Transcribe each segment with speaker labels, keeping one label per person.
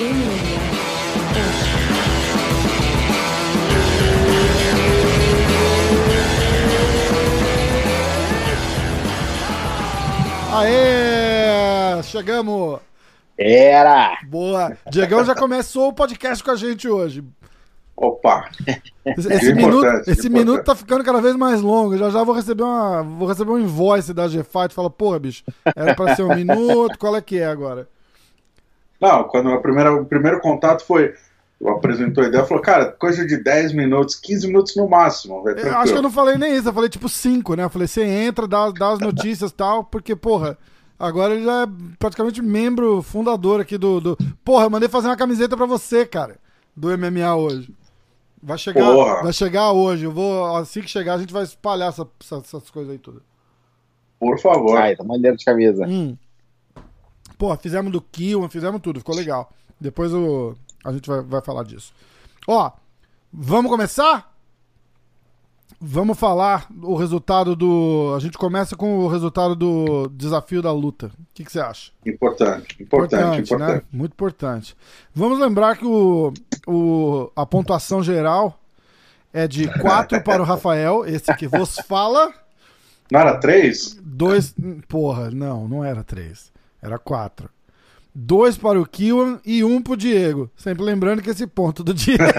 Speaker 1: Aê! Chegamos!
Speaker 2: Era!
Speaker 1: Boa! Diegão já começou o podcast com a gente hoje.
Speaker 3: Opa!
Speaker 1: Esse, minuto, esse minuto tá ficando cada vez mais longo. Já já vou receber uma, vou receber um invoice da GFight. Fala, porra, bicho, era pra ser um minuto, qual é que é agora?
Speaker 3: Não, quando a primeira, o primeiro contato foi. Apresentou a ideia, falou, cara, coisa de 10 minutos, 15 minutos no máximo.
Speaker 1: Eu acho que eu não falei nem isso, eu falei tipo 5, né? Eu falei, você entra, dá, dá as notícias e tal, porque, porra, agora ele já é praticamente membro fundador aqui do. do... Porra, eu mandei fazer uma camiseta pra você, cara, do MMA hoje. Vai chegar, Porra. vai chegar hoje. Eu vou, assim que chegar, a gente vai espalhar essa, essas coisas aí tudo.
Speaker 3: Por favor.
Speaker 2: Ai, tá maneiro de camisa.
Speaker 1: Hum. Pô, fizemos do Kill, fizemos tudo, ficou legal. Depois o, a gente vai, vai falar disso. Ó, vamos começar? Vamos falar o resultado do. A gente começa com o resultado do desafio da luta. O que, que você acha?
Speaker 3: Importante, importante, importante. importante. Né?
Speaker 1: Muito importante. Vamos lembrar que o, o, a pontuação geral é de 4 para o Rafael, esse que vos fala.
Speaker 3: Não era 3?
Speaker 1: Dois. Porra, não, não era 3. Era 4 dois para o Kiwan e um para o Diego. Sempre lembrando que esse ponto do Diego.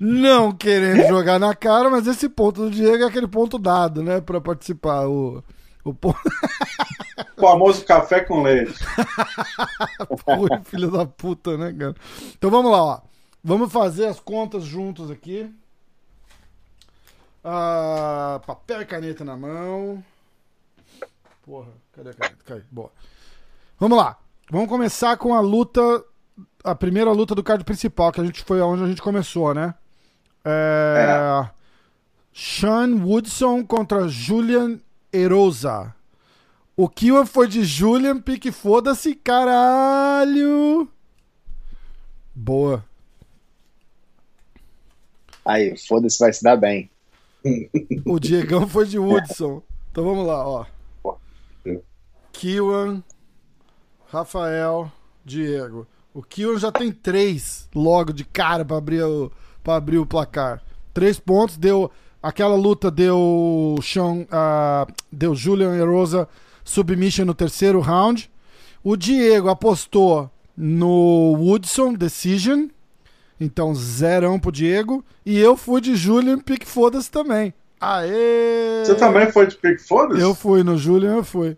Speaker 1: não querendo jogar na cara, mas esse ponto do Diego é aquele ponto dado, né? Para participar. O, o ponto...
Speaker 3: famoso café com leite.
Speaker 1: Pô, filho da puta, né, cara? Então vamos lá, ó. Vamos fazer as contas juntos aqui. Ah, papel e caneta na mão. Porra, cadê a caneta? Cai. Boa. Vamos lá. Vamos começar com a luta. A primeira luta do card principal, que a gente foi onde a gente começou, né? É... é. Sean Woodson contra Julian Erosa. O Kiwa foi de Julian, pique foda-se, caralho! Boa.
Speaker 2: Aí, foda-se, vai se dar bem.
Speaker 1: O Diegão foi de Woodson. Então vamos lá, ó. Kiwan, Rafael, Diego. O Kiwan já tem três logo de cara para abrir, o, abrir o placar. Três pontos, deu. Aquela luta deu Sean, uh, deu Julian Erosa submission no terceiro round. O Diego apostou no Woodson Decision. Então, zerão pro Diego. E eu fui de Julian Pick Foda-se também. Aê!
Speaker 3: Você também foi de Pick Foda-se?
Speaker 1: Eu fui, no Julian eu fui.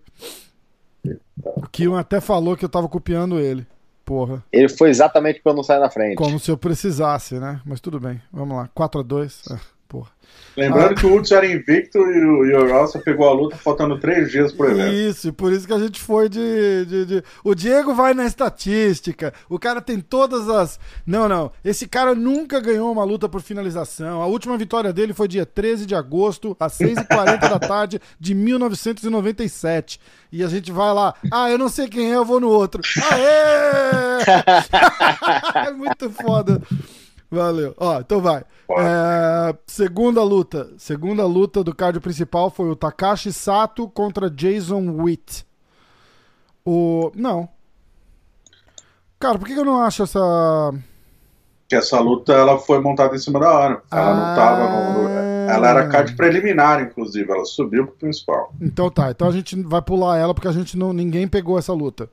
Speaker 1: O Kion até falou que eu tava copiando ele. Porra.
Speaker 2: Ele foi exatamente pra eu não sair na frente.
Speaker 1: Como se eu precisasse, né? Mas tudo bem. Vamos lá. 4x2. Porra.
Speaker 3: Lembrando ah. que o Hudson era invicto e o Yorosa pegou a luta faltando três dias pro evento.
Speaker 1: Isso, por isso que a gente foi de, de, de, O Diego vai na estatística. O cara tem todas as. Não, não. Esse cara nunca ganhou uma luta por finalização. A última vitória dele foi dia 13 de agosto, às 6h40 da tarde de 1997. E a gente vai lá. Ah, eu não sei quem é, eu vou no outro. Aê! é muito foda. Valeu. Ó, então vai. É, segunda luta. Segunda luta do card principal foi o Takashi Sato contra Jason Witt. O. Não. Cara, por que eu não acho essa.
Speaker 3: Que essa luta ela foi montada em cima da hora. Ela ah... não tava no. Ela era card preliminar, inclusive. Ela subiu pro principal.
Speaker 1: Então tá. Então a gente vai pular ela porque a gente não. Ninguém pegou essa luta.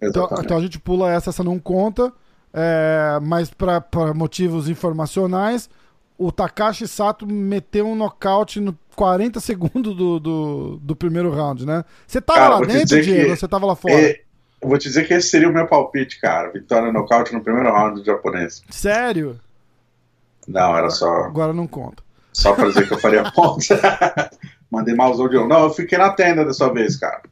Speaker 1: Então, então, a gente pula essa, essa não conta. É, mas para motivos informacionais, o Takashi Sato meteu um nocaute no 40 segundos do, do, do primeiro round, né? Você tava cara, lá dentro, Diego, ou você tava lá fora? É,
Speaker 3: eu vou te dizer que esse seria o meu palpite, cara. Vitória nocaute no primeiro round do japonês.
Speaker 1: Sério?
Speaker 3: Não, era só.
Speaker 1: Agora não conta.
Speaker 3: Só pra dizer que eu faria ponta. Mandei malzão de Não, eu fiquei na tenda dessa vez, cara.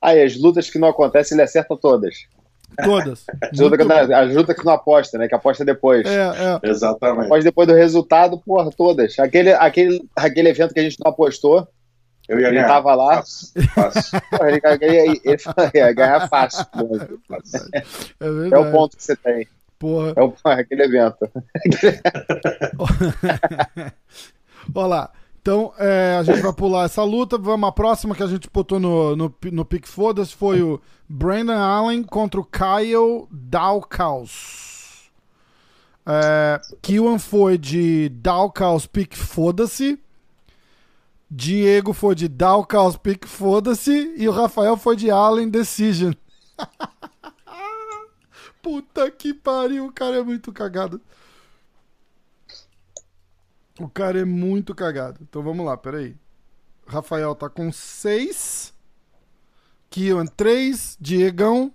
Speaker 2: Aí, as lutas que não acontecem, ele acerta todas.
Speaker 1: Todas.
Speaker 2: ajuda, que, ajuda que não aposta, né? Que aposta depois.
Speaker 1: É,
Speaker 3: é. Exatamente.
Speaker 2: Aposta depois do resultado, porra, todas. Aquele, aquele, aquele evento que a gente não apostou.
Speaker 3: Eu ia
Speaker 2: ele
Speaker 3: ganhar.
Speaker 2: tava lá. Fácil, fácil. Porra, ele, ele, ele, ia ganhar fácil. É, é, o ponto que você tem.
Speaker 1: Porra.
Speaker 2: É o, aquele evento.
Speaker 1: Olha lá. Então, é, a gente vai pular essa luta. Vamos à próxima que a gente botou no, no, no Pick Foda-se foi o Brandon Allen contra o Kyle Dalkaus. É, Kiwan foi de Dalkaus Pick Foda-se. Diego foi de Dalkaus Pick Foda-se. E o Rafael foi de Allen Decision. Puta que pariu, o cara é muito cagado. O cara é muito cagado. Então vamos lá, peraí. Rafael tá com 6. Kian 3. Diegão.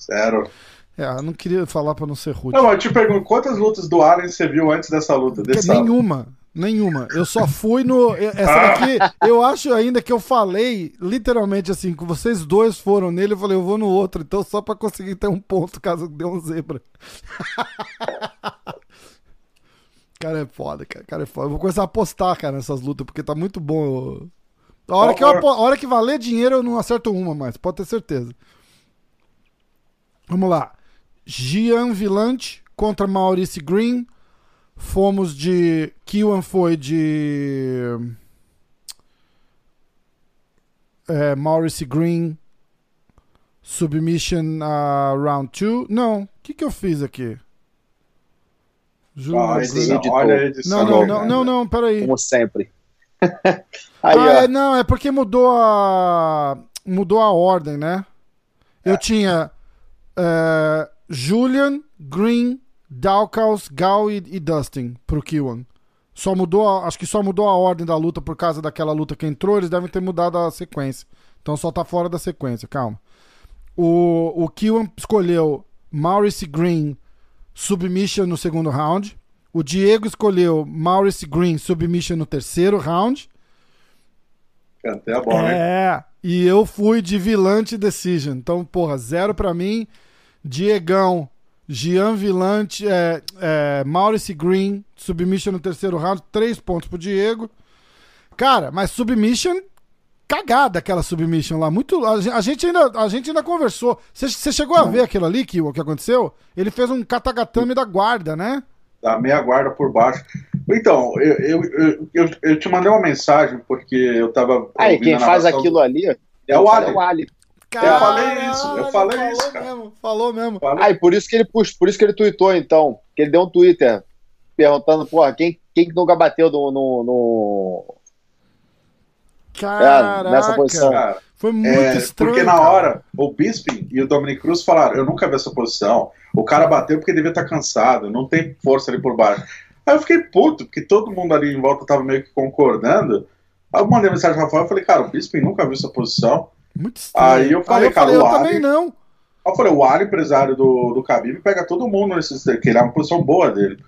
Speaker 3: Zero.
Speaker 1: É, eu não queria falar pra não ser rude.
Speaker 3: Não, eu te pergunto, quantas lutas do Allen você viu antes dessa luta? Desse
Speaker 1: nenhuma. Nenhuma. Eu só fui no. Essa daqui, eu acho ainda que eu falei, literalmente assim, que vocês dois foram nele, eu falei, eu vou no outro, então só pra conseguir ter um ponto caso dê um zebra. cara é foda, cara. cara é foda. Eu vou começar a apostar, cara, nessas lutas, porque tá muito bom. A hora, que eu, a hora que valer dinheiro, eu não acerto uma mais, pode ter certeza. Vamos lá. Gian Villante contra Maurice Green. Fomos de. Kiwan foi de. É, Maurice Green. Submission uh, round 2. Não, o que, que eu fiz aqui?
Speaker 3: Juro, ah, olha a edição.
Speaker 1: Não, não, não, não, não, peraí.
Speaker 2: Como sempre.
Speaker 1: Aí, ah, é, não, é porque mudou a. Mudou a ordem, né? Eu é. tinha uh, Julian, Green, Dalkaus, Gal e, e Dustin pro Kiwan. Só mudou, a, acho que só mudou a ordem da luta por causa daquela luta que entrou, eles devem ter mudado a sequência. Então só tá fora da sequência, calma. O, o Kiwan escolheu Maurice Green, submission no segundo round. O Diego escolheu Maurice Green, submission no terceiro round.
Speaker 3: Até a bola,
Speaker 1: é, hein? e eu fui de Vilante Decision. Então, porra, zero pra mim. Diegão, Gian Vilante, é, é, Maurice Green, submission no terceiro round, três pontos pro Diego. Cara, mas submission cagada aquela submission lá. Muito, a, gente ainda, a gente ainda conversou. Você chegou a ver aquilo ali que o que aconteceu? Ele fez um katagatame da guarda, né?
Speaker 3: Da meia guarda por baixo. Então, eu, eu, eu, eu, eu te mandei uma mensagem porque eu tava.
Speaker 2: Aí, quem faz aquilo ali
Speaker 3: é o Ali. É o
Speaker 2: Ali.
Speaker 3: eu falei isso, eu falei falou isso. Cara.
Speaker 1: Mesmo, falou mesmo.
Speaker 2: Falei. Ah, e por isso que ele puxa, por isso que ele tweetou, então. Que ele deu um Twitter perguntando, porra, quem, quem nunca bateu no, no, no
Speaker 1: Caraca, é, nessa posição. Cara, foi muito é, estranho.
Speaker 3: Porque na hora, o Bisping e o Dominic Cruz falaram: Eu nunca vi essa posição. O cara bateu porque devia estar cansado, não tem força ali por baixo. Aí eu fiquei puto, porque todo mundo ali em volta tava meio que concordando. Aí eu mandei mensagem pro Rafael e falei: Cara, o Bisping nunca viu essa posição.
Speaker 1: Muito estranho.
Speaker 3: Aí eu falei: Aí eu Cara, falei,
Speaker 1: o Ali. também não.
Speaker 3: Aí eu falei: O Ali, empresário do, do Khabib, pega todo mundo nesse. Que ele é uma posição boa dele.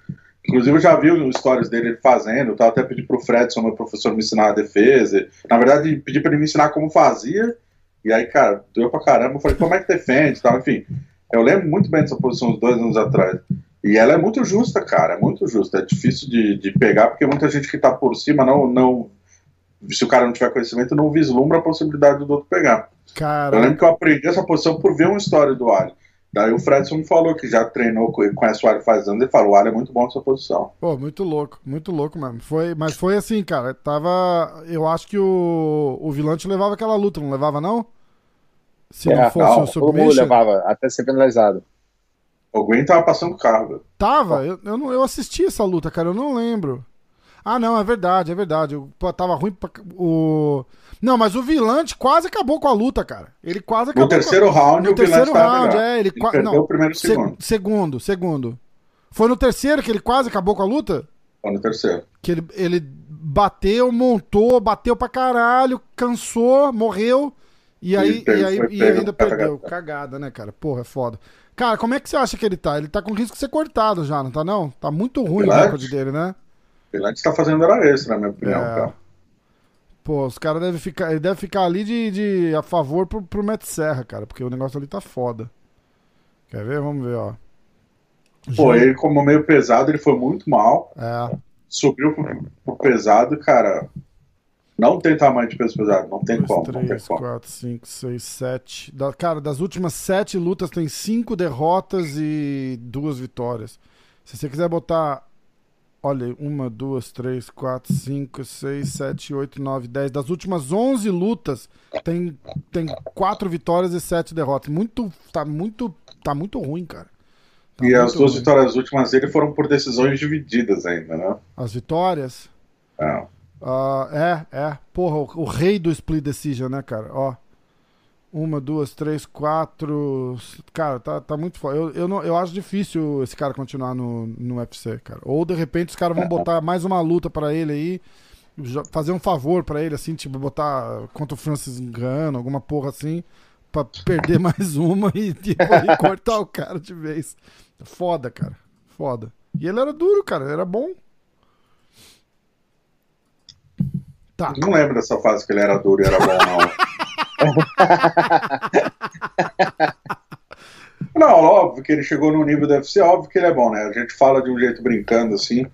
Speaker 3: Inclusive, eu já vi os stories dele fazendo, eu até pedi pro Fredson, meu professor, me ensinar a defesa. Na verdade, pedi para ele me ensinar como fazia. E aí, cara, doeu pra caramba. Eu falei, como é que defende tal, enfim. Eu lembro muito bem dessa posição uns dois anos atrás. E ela é muito justa, cara, é muito justa. É difícil de, de pegar, porque muita gente que tá por cima não, não. Se o cara não tiver conhecimento, não vislumbra a possibilidade do outro pegar.
Speaker 1: Cara.
Speaker 3: Eu lembro que eu aprendi essa posição por ver uma história do Ali. Daí o Fredson falou que já treinou, conhece o Ari faz anos, e falou, o Ari é muito bom nessa posição.
Speaker 1: Pô, muito louco, muito louco, mano. Foi, mas foi assim, cara, tava... Eu acho que o, o Vilante levava aquela luta, não levava, não?
Speaker 2: Se é, não fosse não, o submission... Todo mundo levava, até ser penalizado.
Speaker 3: O Gwen tava passando carro.
Speaker 1: Tava? Eu, eu, não, eu assisti essa luta, cara, eu não lembro. Ah, não, é verdade, é verdade. Eu, pô, tava ruim pra... O... Não, mas o Vilante quase acabou com a luta, cara. Ele quase acabou.
Speaker 3: No terceiro
Speaker 1: com...
Speaker 3: round,
Speaker 1: no
Speaker 3: o
Speaker 1: terceiro round,
Speaker 3: é.
Speaker 1: Ele, ele
Speaker 3: qua... perdeu
Speaker 1: não,
Speaker 3: o primeiro segundo.
Speaker 1: segundo, segundo. Foi no terceiro que ele quase acabou com a luta?
Speaker 3: Foi no terceiro.
Speaker 1: Que ele, ele bateu, montou, bateu pra caralho, cansou, morreu. E aí, e, e aí e ainda perdeu. Cagada, né, cara? Porra, é foda. Cara, como é que você acha que ele tá? Ele tá com risco de ser cortado já, não tá não? Tá muito ruim Pilate, o recorde dele, né?
Speaker 3: Pilate tá fazendo hora extra, na minha opinião, é. cara.
Speaker 1: Pô, os caras devem ficar. Ele deve ficar ali de, de a favor pro, pro Matt Serra, cara, porque o negócio ali tá foda. Quer ver? Vamos ver, ó.
Speaker 3: Pô, ele como meio pesado, ele foi muito mal.
Speaker 1: É.
Speaker 3: Subiu pro, pro pesado, cara. Não tem tamanho de peso pesado, não tem 2, como. 3, não tem
Speaker 1: 4, 5, 6, 7. Da, cara, das últimas 7 lutas tem 5 derrotas e 2 vitórias. Se você quiser botar Olha, uma, duas, três, quatro, cinco, seis, sete, oito, nove, dez. Das últimas 11 lutas, tem, tem quatro vitórias e sete derrotas. Muito, tá muito, tá muito ruim, cara. Tá
Speaker 3: e as duas
Speaker 1: ruim.
Speaker 3: vitórias últimas dele foram por decisões divididas ainda, né?
Speaker 1: As vitórias?
Speaker 3: É.
Speaker 1: Ah, é, é. Porra, o, o rei do split decision, né, cara? Ó. Uma, duas, três, quatro. Cara, tá, tá muito foda. Eu, eu, não, eu acho difícil esse cara continuar no, no UFC, cara. Ou de repente os caras vão botar mais uma luta pra ele aí. Fazer um favor pra ele, assim, tipo, botar contra o Francis Ngannou, alguma porra assim. Pra perder mais uma e, tipo, e cortar o cara de vez. Foda, cara. Foda. E ele era duro, cara. Ele era bom. Tá.
Speaker 3: Não lembro dessa fase que ele era duro e era bom, não. Não, óbvio que ele chegou no nível do UFC, óbvio que ele é bom, né? A gente fala de um jeito brincando assim.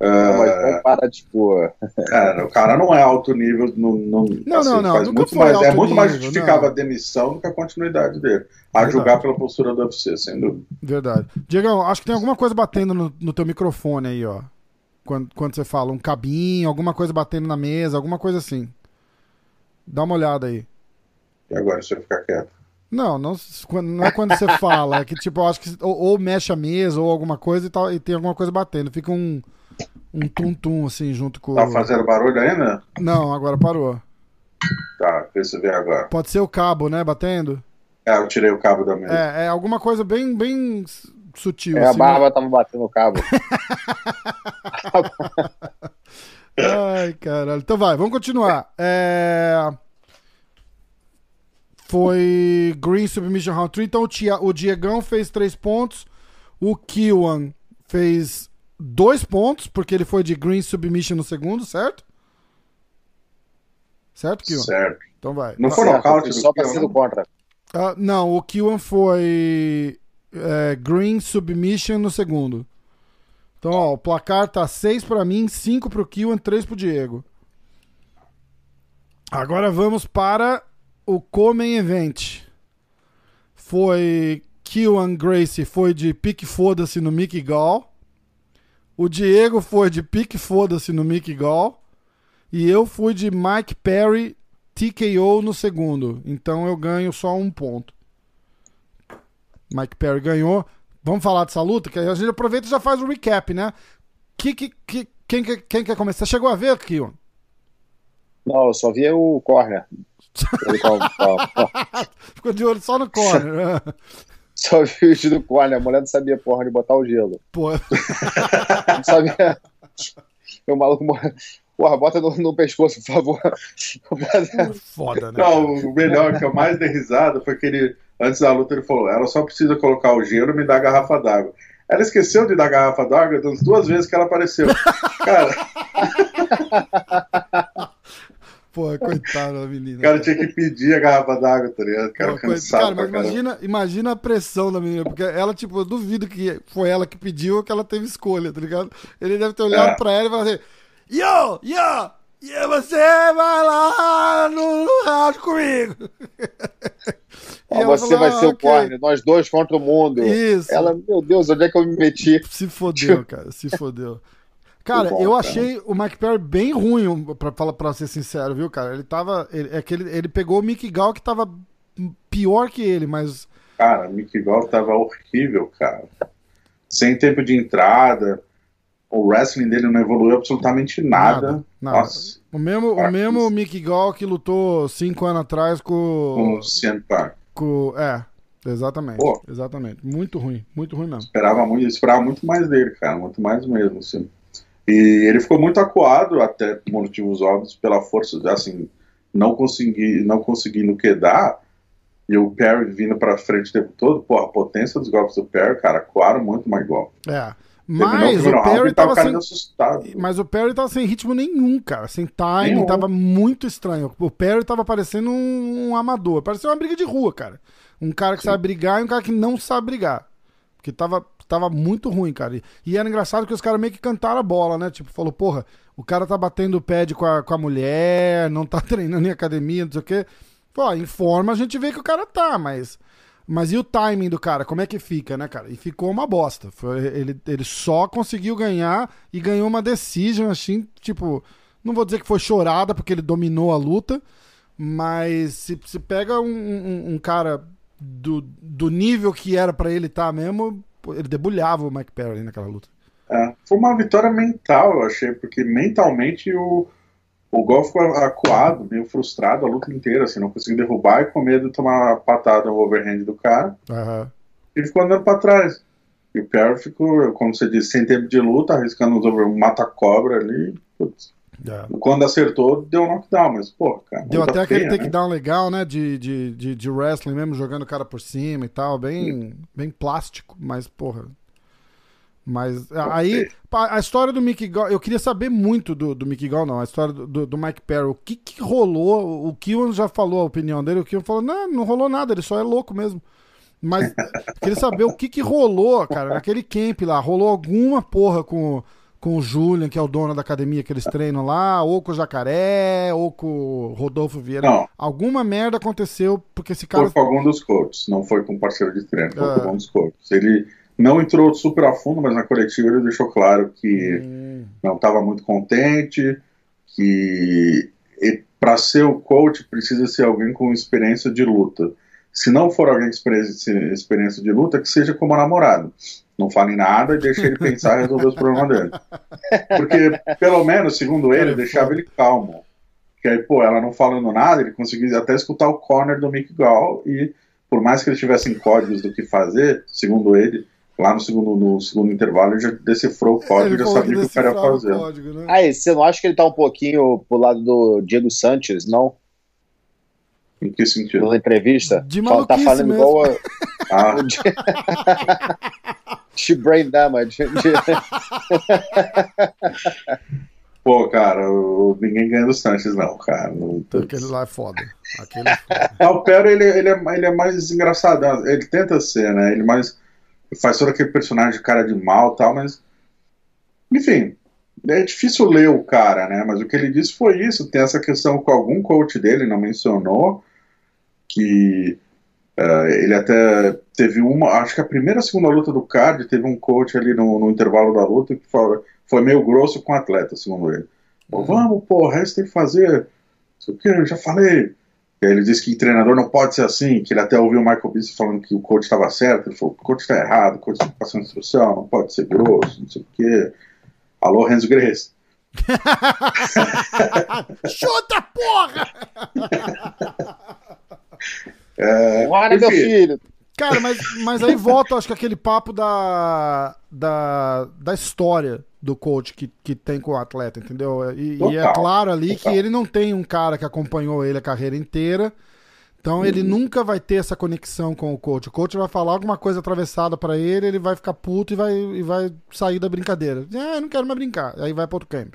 Speaker 2: Não, mas
Speaker 3: É,
Speaker 2: para, tipo.
Speaker 3: cara, o cara não é alto nível, não, não,
Speaker 1: Não, não, não,
Speaker 3: faz
Speaker 1: nunca
Speaker 3: muito mais, é muito mais
Speaker 1: nível, não.
Speaker 3: a demissão do que a continuidade dele. A
Speaker 1: Verdade.
Speaker 3: julgar pela postura do UFC, sem dúvida.
Speaker 1: Verdade. Diego, acho que tem alguma coisa batendo no, no teu microfone aí, ó. Quando, quando você fala um cabinho, alguma coisa batendo na mesa, alguma coisa assim. Dá uma olhada aí.
Speaker 3: E agora você ficar quieto.
Speaker 1: Não, não, não é quando você fala, é que tipo, eu acho que ou, ou mexe a mesa ou alguma coisa e, tal, e tem alguma coisa batendo. Fica um um tum-tum assim junto com
Speaker 3: Tá fazendo barulho ainda?
Speaker 1: Não, agora parou.
Speaker 3: Tá, vê se vê agora.
Speaker 1: Pode ser o cabo, né, batendo?
Speaker 3: É, eu tirei o cabo da mesa.
Speaker 1: É, é alguma coisa bem bem sutil
Speaker 2: É, a
Speaker 1: assim,
Speaker 2: barba tava batendo o cabo.
Speaker 1: Ai, caralho. Então vai, vamos continuar. É... Foi Green Submission Round 3. Então o, Tia... o Diegão fez 3 pontos. O Kiwan fez 2 pontos, porque ele foi de Green Submission no segundo, certo? Certo, Kiwan?
Speaker 3: Certo.
Speaker 1: Então vai.
Speaker 3: Não foi nocaute
Speaker 2: foi
Speaker 3: do
Speaker 2: só do contra.
Speaker 1: Ah, não, o Kiwan foi é, Green Submission no segundo. Então, ó, o placar tá 6 pra mim, 5 pro Kiwan, 3 pro Diego. Agora vamos para o Comen Event. Foi Kiwan Gracie foi de pique foda-se no Mickey Gall. O Diego foi de pique foda-se no Mickey Gall. E eu fui de Mike Perry TKO no segundo. Então eu ganho só um ponto. Mike Perry ganhou. Vamos falar dessa luta? Que a gente aproveita e já faz o recap, né? Que, que, que, quem, que- quem quer começar? Você chegou a ver, Kion?
Speaker 2: Não, eu só vi o corner.
Speaker 1: Ficou de olho só no corner. né?
Speaker 2: Só o do corner. A mulher não sabia, porra, de botar o gelo.
Speaker 1: Pô,
Speaker 2: Não sabia. O maluco. Porra, bota no, no pescoço, por favor.
Speaker 1: foda, né?
Speaker 3: Não, o melhor, que eu mais dei risada, foi que ele, antes da luta, ele falou: ela só precisa colocar o gelo e me dar a garrafa d'água. Ela esqueceu de dar a garrafa d'água das duas vezes que ela apareceu. Cara,
Speaker 1: Pô, coitada da menina.
Speaker 3: o cara tinha que pedir a garrafa d'água, tá ligado? O cara
Speaker 1: Pô,
Speaker 3: cansado
Speaker 1: cara, mas imagina, imagina a pressão da menina, porque ela, tipo, eu duvido que foi ela que pediu ou que ela teve escolha, tá ligado? ele deve ter olhado
Speaker 3: É.
Speaker 1: pra ela e falado assim: Yo, yo, e você vai lá no, no round comigo.
Speaker 2: Você
Speaker 1: falou,
Speaker 2: vai
Speaker 1: "Ah,
Speaker 2: ser o
Speaker 1: ok."
Speaker 2: corner, nós dois contra o mundo.
Speaker 1: Isso.
Speaker 2: Ela, meu Deus, onde é que eu me meti?
Speaker 1: Se fodeu, cara, se fodeu. Cara,
Speaker 2: bom,
Speaker 1: eu
Speaker 2: cara.
Speaker 1: achei o Mike Perry bem ruim, pra, falar- pra ser sincero, viu, cara? Ele tava. Ele, é que ele, ele pegou o Mickey Gall que tava pior que ele, mas.
Speaker 3: Cara, Mickey Gall tava horrível, cara. Sem tempo de entrada. O wrestling dele não evoluiu absolutamente nada.
Speaker 1: Nada, nada.
Speaker 3: Nossa,
Speaker 1: O mesmo, o mesmo Mickey Gall que lutou cinco anos atrás
Speaker 3: com
Speaker 1: com.
Speaker 3: o CM Punk.
Speaker 1: com é, exatamente.
Speaker 3: Pô.
Speaker 1: Exatamente. Muito ruim, muito ruim mesmo.
Speaker 3: Esperava muito, esperava muito mais dele, cara. Muito mais mesmo, assim. E ele ficou muito acuado, até por motivos óbvios, pela força, assim, não consegui, não conseguindo quedar. E o Perry vindo pra frente o tempo todo, pô, a potência dos golpes do Perry, cara, acuaram muito mais golpe.
Speaker 1: É.
Speaker 3: Terminou
Speaker 1: Mas o
Speaker 3: round
Speaker 1: Perry
Speaker 3: tava
Speaker 1: tava sem.
Speaker 3: assustado.
Speaker 1: Mas o Perry tava sem ritmo nenhum, cara. Sem timing,
Speaker 3: Nenhum.
Speaker 1: tava muito estranho. O Perry tava parecendo um, um amador. Parecia uma briga de rua, cara. Um cara que sabe brigar e um cara que não sabe brigar. Porque tava, tava muito ruim, cara. E, era engraçado que os caras meio que cantaram a bola, né? Tipo, falou, porra, o cara tá batendo o pad com a, com a mulher, não tá treinando em academia, não sei o quê. Pô, forma a gente vê que o cara tá, mas Mas e o timing do cara? Como é que fica, né, cara? E ficou uma bosta. Foi, ele, ele só conseguiu ganhar e ganhou uma decision, assim, tipo. Não vou dizer que foi chorada, porque ele dominou a luta. Mas se, se pega um, um, um cara do, do nível que era para ele estar tá mesmo, ele debulhava o Mike Perry naquela luta.
Speaker 3: É, foi uma vitória mental, eu achei, porque mentalmente o, o Gol ficou acuado, meio frustrado a luta inteira, assim, não conseguiu derrubar e com medo de tomar uma patada no overhand do cara.
Speaker 1: Uhum.
Speaker 3: E ficou andando pra trás. E o Perry ficou, como você disse, sem tempo de luta, arriscando um mata-cobra ali. Putz. É. Quando acertou, deu um knockdown, mas, pô, cara.
Speaker 1: Deu até aquele né? takedown legal, né? De, de, de, de, wrestling mesmo, jogando o cara por cima e tal. Bem, bem plástico, mas, porra. Mas aí, a história do Mickey Gall, eu queria saber muito do, do Mickey Gall, não, a história do, do Mike Perry. O que, que rolou? O Kiwan já falou a opinião dele, o Kiwan falou: não, não rolou nada, ele só é louco mesmo. Mas queria saber o que, que rolou, cara, naquele camp lá. Rolou alguma porra com com o Julian, que é o dono da academia que eles treinam lá, ou com o Jacaré, ou com o Rodolfo Vieira. Não. Alguma merda aconteceu porque esse cara.
Speaker 3: Foi com algum dos coaches, não foi com parceiro de treino, foi é. com algum dos coaches. Ele não entrou super a fundo, mas na coletiva ele deixou claro que hum. não estava muito contente, que para ser o coach precisa ser alguém com experiência de luta. Se não for alguém com experiência de luta, que seja como namorado não fale nada e deixa ele pensar e resolver os problemas dele. Porque, pelo menos, segundo ele, deixava ele calmo. Que aí, pô, ela não falando nada, ele conseguia até escutar o corner do Mick Gall e, por mais que eles tivessem códigos do que fazer, segundo ele, lá no segundo, no segundo intervalo ele já decifrou o código, já sabia o que o cara ia fazer. Código,
Speaker 2: né? Aí, você não acha que ele tá um pouquinho pro lado do Diego Sanches, não?
Speaker 3: Em que sentido?
Speaker 2: Na entrevista?
Speaker 1: De tá falando mesmo. igual a... ah.
Speaker 2: de brain damage.
Speaker 3: Pô, cara, o... ninguém ganha dos Sanches, não, cara.
Speaker 1: Aquele lá é foda. Aquele é foda.
Speaker 3: Ah, o Pero, ele, ele, é, ele é mais engraçado. Ele tenta ser, né? Ele mais faz todo aquele personagem de cara de mal e tal, mas. Enfim, é difícil ler o cara, né? Mas o que ele disse foi isso. Tem essa questão com algum coach dele, não mencionou, que Uh, ele até teve uma, acho que a primeira segunda luta do card teve um coach ali no, no intervalo da luta que foi, foi, meio grosso com o atleta, segundo ele. Uhum. Vamos, pô, o resto tem que fazer. O que eu já falei. Ele disse que treinador não pode ser assim, que ele até ouviu o Michael Bisping falando que o coach estava certo. Ele falou: o coach está errado, o coach está passando instrução, não pode ser grosso, não sei o quê. Alô, Renzo Grace.
Speaker 1: Chuta, porra!
Speaker 2: É, Bora, meu filho!
Speaker 1: Cara, mas, mas aí volta, acho que aquele papo da, da, da história do coach que, que tem com o atleta, entendeu? E, e é claro ali total. que ele não tem um cara que acompanhou ele a carreira inteira. Então ele uhum. nunca vai ter essa conexão com o coach. O coach vai falar alguma coisa atravessada para ele, ele vai ficar puto e vai, e vai sair da brincadeira. É, não quero mais brincar. Aí vai para outro camp.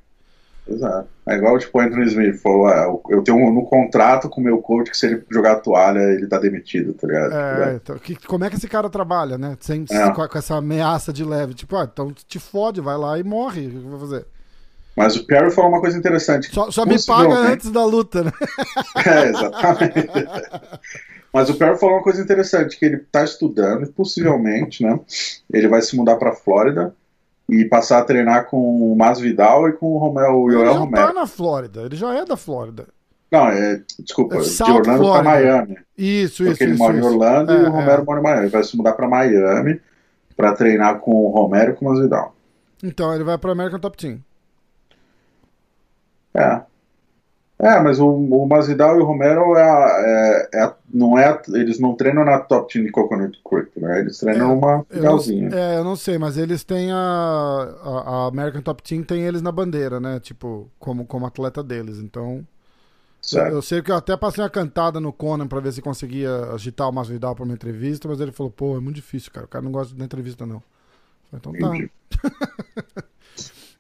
Speaker 3: Exato. É igual tipo, o Anthony Smith falou: ah, eu tenho um, no contrato com o meu coach que se ele jogar a toalha, ele tá demitido, tá ligado?
Speaker 1: É, então, que, como é que esse cara trabalha, né? Sem, é. com, essa ameaça de leve. Tipo, ah, então te fode, vai lá e morre. O que vai fazer?
Speaker 3: Mas o Perry falou uma coisa interessante.
Speaker 1: Só, só me paga antes da luta, né?
Speaker 3: É, exatamente. Mas o Perry falou uma coisa interessante, que ele tá estudando, possivelmente, né? Ele vai se mudar pra Flórida e passar a treinar com o Masvidal e com o Romero, o Joel
Speaker 1: Romero.
Speaker 3: Ele já
Speaker 1: tá na Flórida, ele já é da Flórida.
Speaker 3: Não, é, desculpa, é de Orlando para Miami.
Speaker 1: Isso,
Speaker 3: porque
Speaker 1: isso.
Speaker 3: ele
Speaker 1: isso,
Speaker 3: mora
Speaker 1: isso.
Speaker 3: em Orlando é, e o Romero é. mora em Miami. Ele vai se mudar para Miami para treinar com o Romero e com o Masvidal.
Speaker 1: Então, ele vai para American Top Team.
Speaker 3: É. É, mas o, o Masvidal e o Romero é, é, é, não é, eles não treinam na Top Team de Coconut Creek, né? Eles treinam é, uma finalzinha.
Speaker 1: É, eu não sei, mas eles têm a, a, American Top Team tem eles na bandeira, né? Tipo, como, como atleta deles. Então, eu, eu, sei que eu até passei uma cantada no Conan pra ver se conseguia agitar o Masvidal pra uma entrevista, mas ele falou, pô, é muito difícil, cara. O cara não gosta de entrevista, não. Então tá.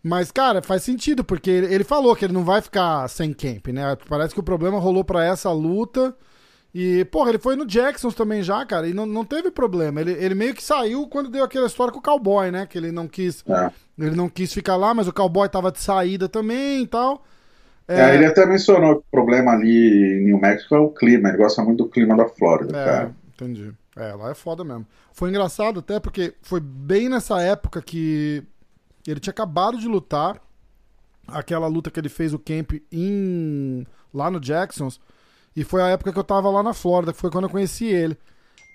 Speaker 1: Mas, cara, faz sentido, porque ele falou que ele não vai ficar sem camp, né? Parece que o problema rolou para essa luta. E, porra, ele foi no Jacksons também já, cara, e não, não teve problema. Ele, ele meio que saiu quando deu aquela história com o cowboy, né? Que ele não quis. É. Ele não quis ficar lá, mas o cowboy tava de saída também e tal.
Speaker 3: É... É, ele até mencionou que o problema ali em New Mexico é o clima, ele gosta muito do clima da Flórida, é, cara.
Speaker 1: Entendi. É, lá é foda mesmo. Foi engraçado até porque foi bem nessa época que ele tinha acabado de lutar. Aquela luta que ele fez o camp em, lá no Jacksons. E foi a época que eu tava lá na Flórida, que foi quando eu conheci ele.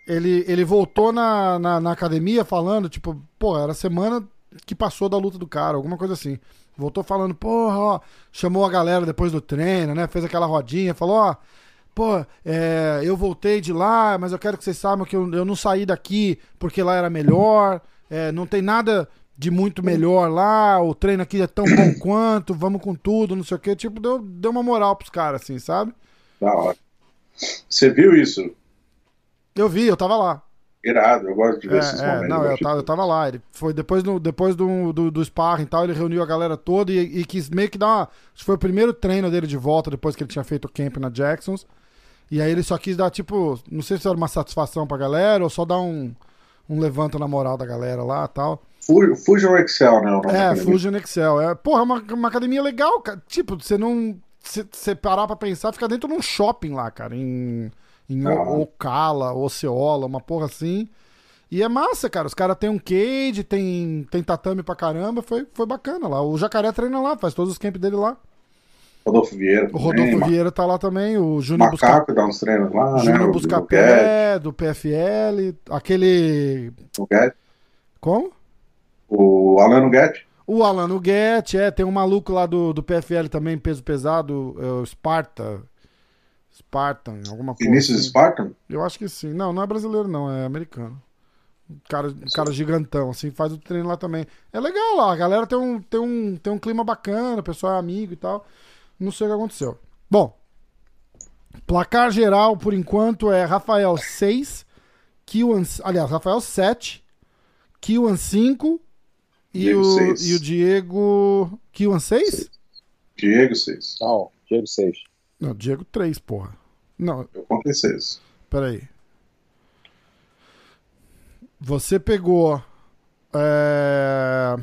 Speaker 1: Ele, ele voltou na, na, na academia falando, tipo, pô, era semana que passou da luta do cara, alguma coisa assim. Voltou falando, porra, ó, chamou a galera depois do treino, né? Fez aquela rodinha, falou, ó, pô, é, eu voltei de lá, mas eu quero que vocês saibam que eu, eu não saí daqui porque lá era melhor, é, não tem nada de muito melhor lá, o treino aqui é tão bom quanto, vamos com tudo, não sei o que, tipo, deu, deu uma moral pros caras, assim, sabe?
Speaker 3: Da hora. Você viu isso?
Speaker 1: Eu vi, eu tava lá.
Speaker 3: Irado, eu gosto de ver
Speaker 1: É,
Speaker 3: esses
Speaker 1: é,
Speaker 3: momentos.
Speaker 1: não,
Speaker 3: eu
Speaker 1: tava, eu tava lá. Ele foi depois do, depois do, do, do sparring e tal, ele reuniu a galera toda e, e quis meio que dar uma. Acho que foi o primeiro treino dele de volta depois que ele tinha feito o camp na Jacksons. E aí ele só quis dar, tipo, não sei se era uma satisfação pra galera ou só dar um, um levanta na moral da galera lá e tal.
Speaker 3: Fu- Fusion Excel, né?
Speaker 1: É. Fusion Excel. É, porra, é uma, uma academia legal, cara. Tipo, você não. Você parar pra pensar, fica dentro de um shopping lá, cara. Em, em
Speaker 3: Ah.
Speaker 1: Ocala, Oceola, uma porra assim. E é massa, cara. Os caras têm um cage, tem, tem tatame pra caramba. Foi, foi bacana lá. O Jacaré treina lá, faz todos os camps dele lá.
Speaker 3: Rodolfo Vieira.
Speaker 1: O Rodolfo
Speaker 3: também,
Speaker 1: Vieira tá lá também. O Júnior Busca...
Speaker 3: Macaco dá uns treinos lá, né?
Speaker 1: Júnior
Speaker 3: o
Speaker 1: Buscapé, do PFL. Aquele.
Speaker 3: O Guedes,
Speaker 1: Como?
Speaker 3: O Alano Guedes.
Speaker 1: O Alan Nuguete, é, tem um maluco lá do, do PFL também, peso pesado, é, o Sparta. Spartan, alguma coisa.
Speaker 3: Vinícius
Speaker 1: assim.
Speaker 3: Spartan.
Speaker 1: Eu acho que sim. Não, não é brasileiro, não, é americano. Um cara, um cara gigantão, assim, faz o treino lá também. É legal lá, a galera tem um, tem um, tem um clima bacana, o pessoal é amigo e tal. Não sei o que aconteceu. Bom, placar geral, por enquanto, é Rafael 6, Kiwan, aliás, Rafael 7, Kiwan 5 e
Speaker 3: Diego
Speaker 1: o,
Speaker 3: seis.
Speaker 1: e o Diego. Kiwan 6?
Speaker 3: Diego 6.
Speaker 2: Não, Diego 6.
Speaker 1: Não, Diego 3, porra. Não,
Speaker 3: Eu contei 6.
Speaker 1: Peraí. Você pegou. É...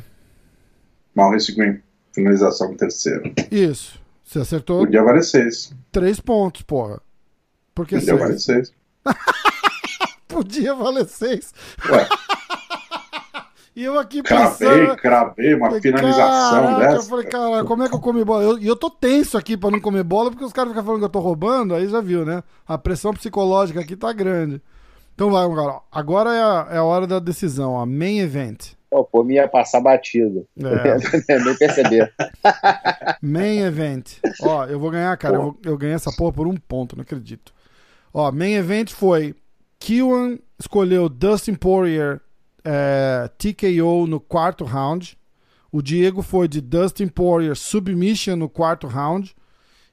Speaker 3: Maurice Green. Finalização em terceiro.
Speaker 1: Isso. Você acertou
Speaker 3: Podia valer 6.
Speaker 1: três pontos, porra. Por que
Speaker 3: Podia valer
Speaker 1: seis?
Speaker 3: 6.
Speaker 1: Podia valer seis.
Speaker 3: Ué,
Speaker 1: E eu aqui
Speaker 3: cravei,
Speaker 1: pensando.
Speaker 3: cravei uma
Speaker 1: falei,
Speaker 3: finalização
Speaker 1: caraca, Eu
Speaker 3: dessa.
Speaker 1: falei, cara, como é que eu comi bola? Eu- E eu, tô tenso aqui pra não comer bola, porque os caras ficam falando que eu tô roubando, aí já viu, né? A pressão psicológica aqui tá grande. Então vai, cara. Agora é a, é a hora da decisão, a main event.
Speaker 2: Pô, por mim ia passar batido.
Speaker 1: É.
Speaker 2: Nem perceber.
Speaker 1: Main event. Ó, eu vou ganhar, cara. Eu, vou- eu ganhei essa porra por um ponto, não acredito. Ó, main event foi. Kiwan escolheu Dustin Poirier é, TKO no quarto round. O Diego foi de Dustin Poirier Submission no quarto round.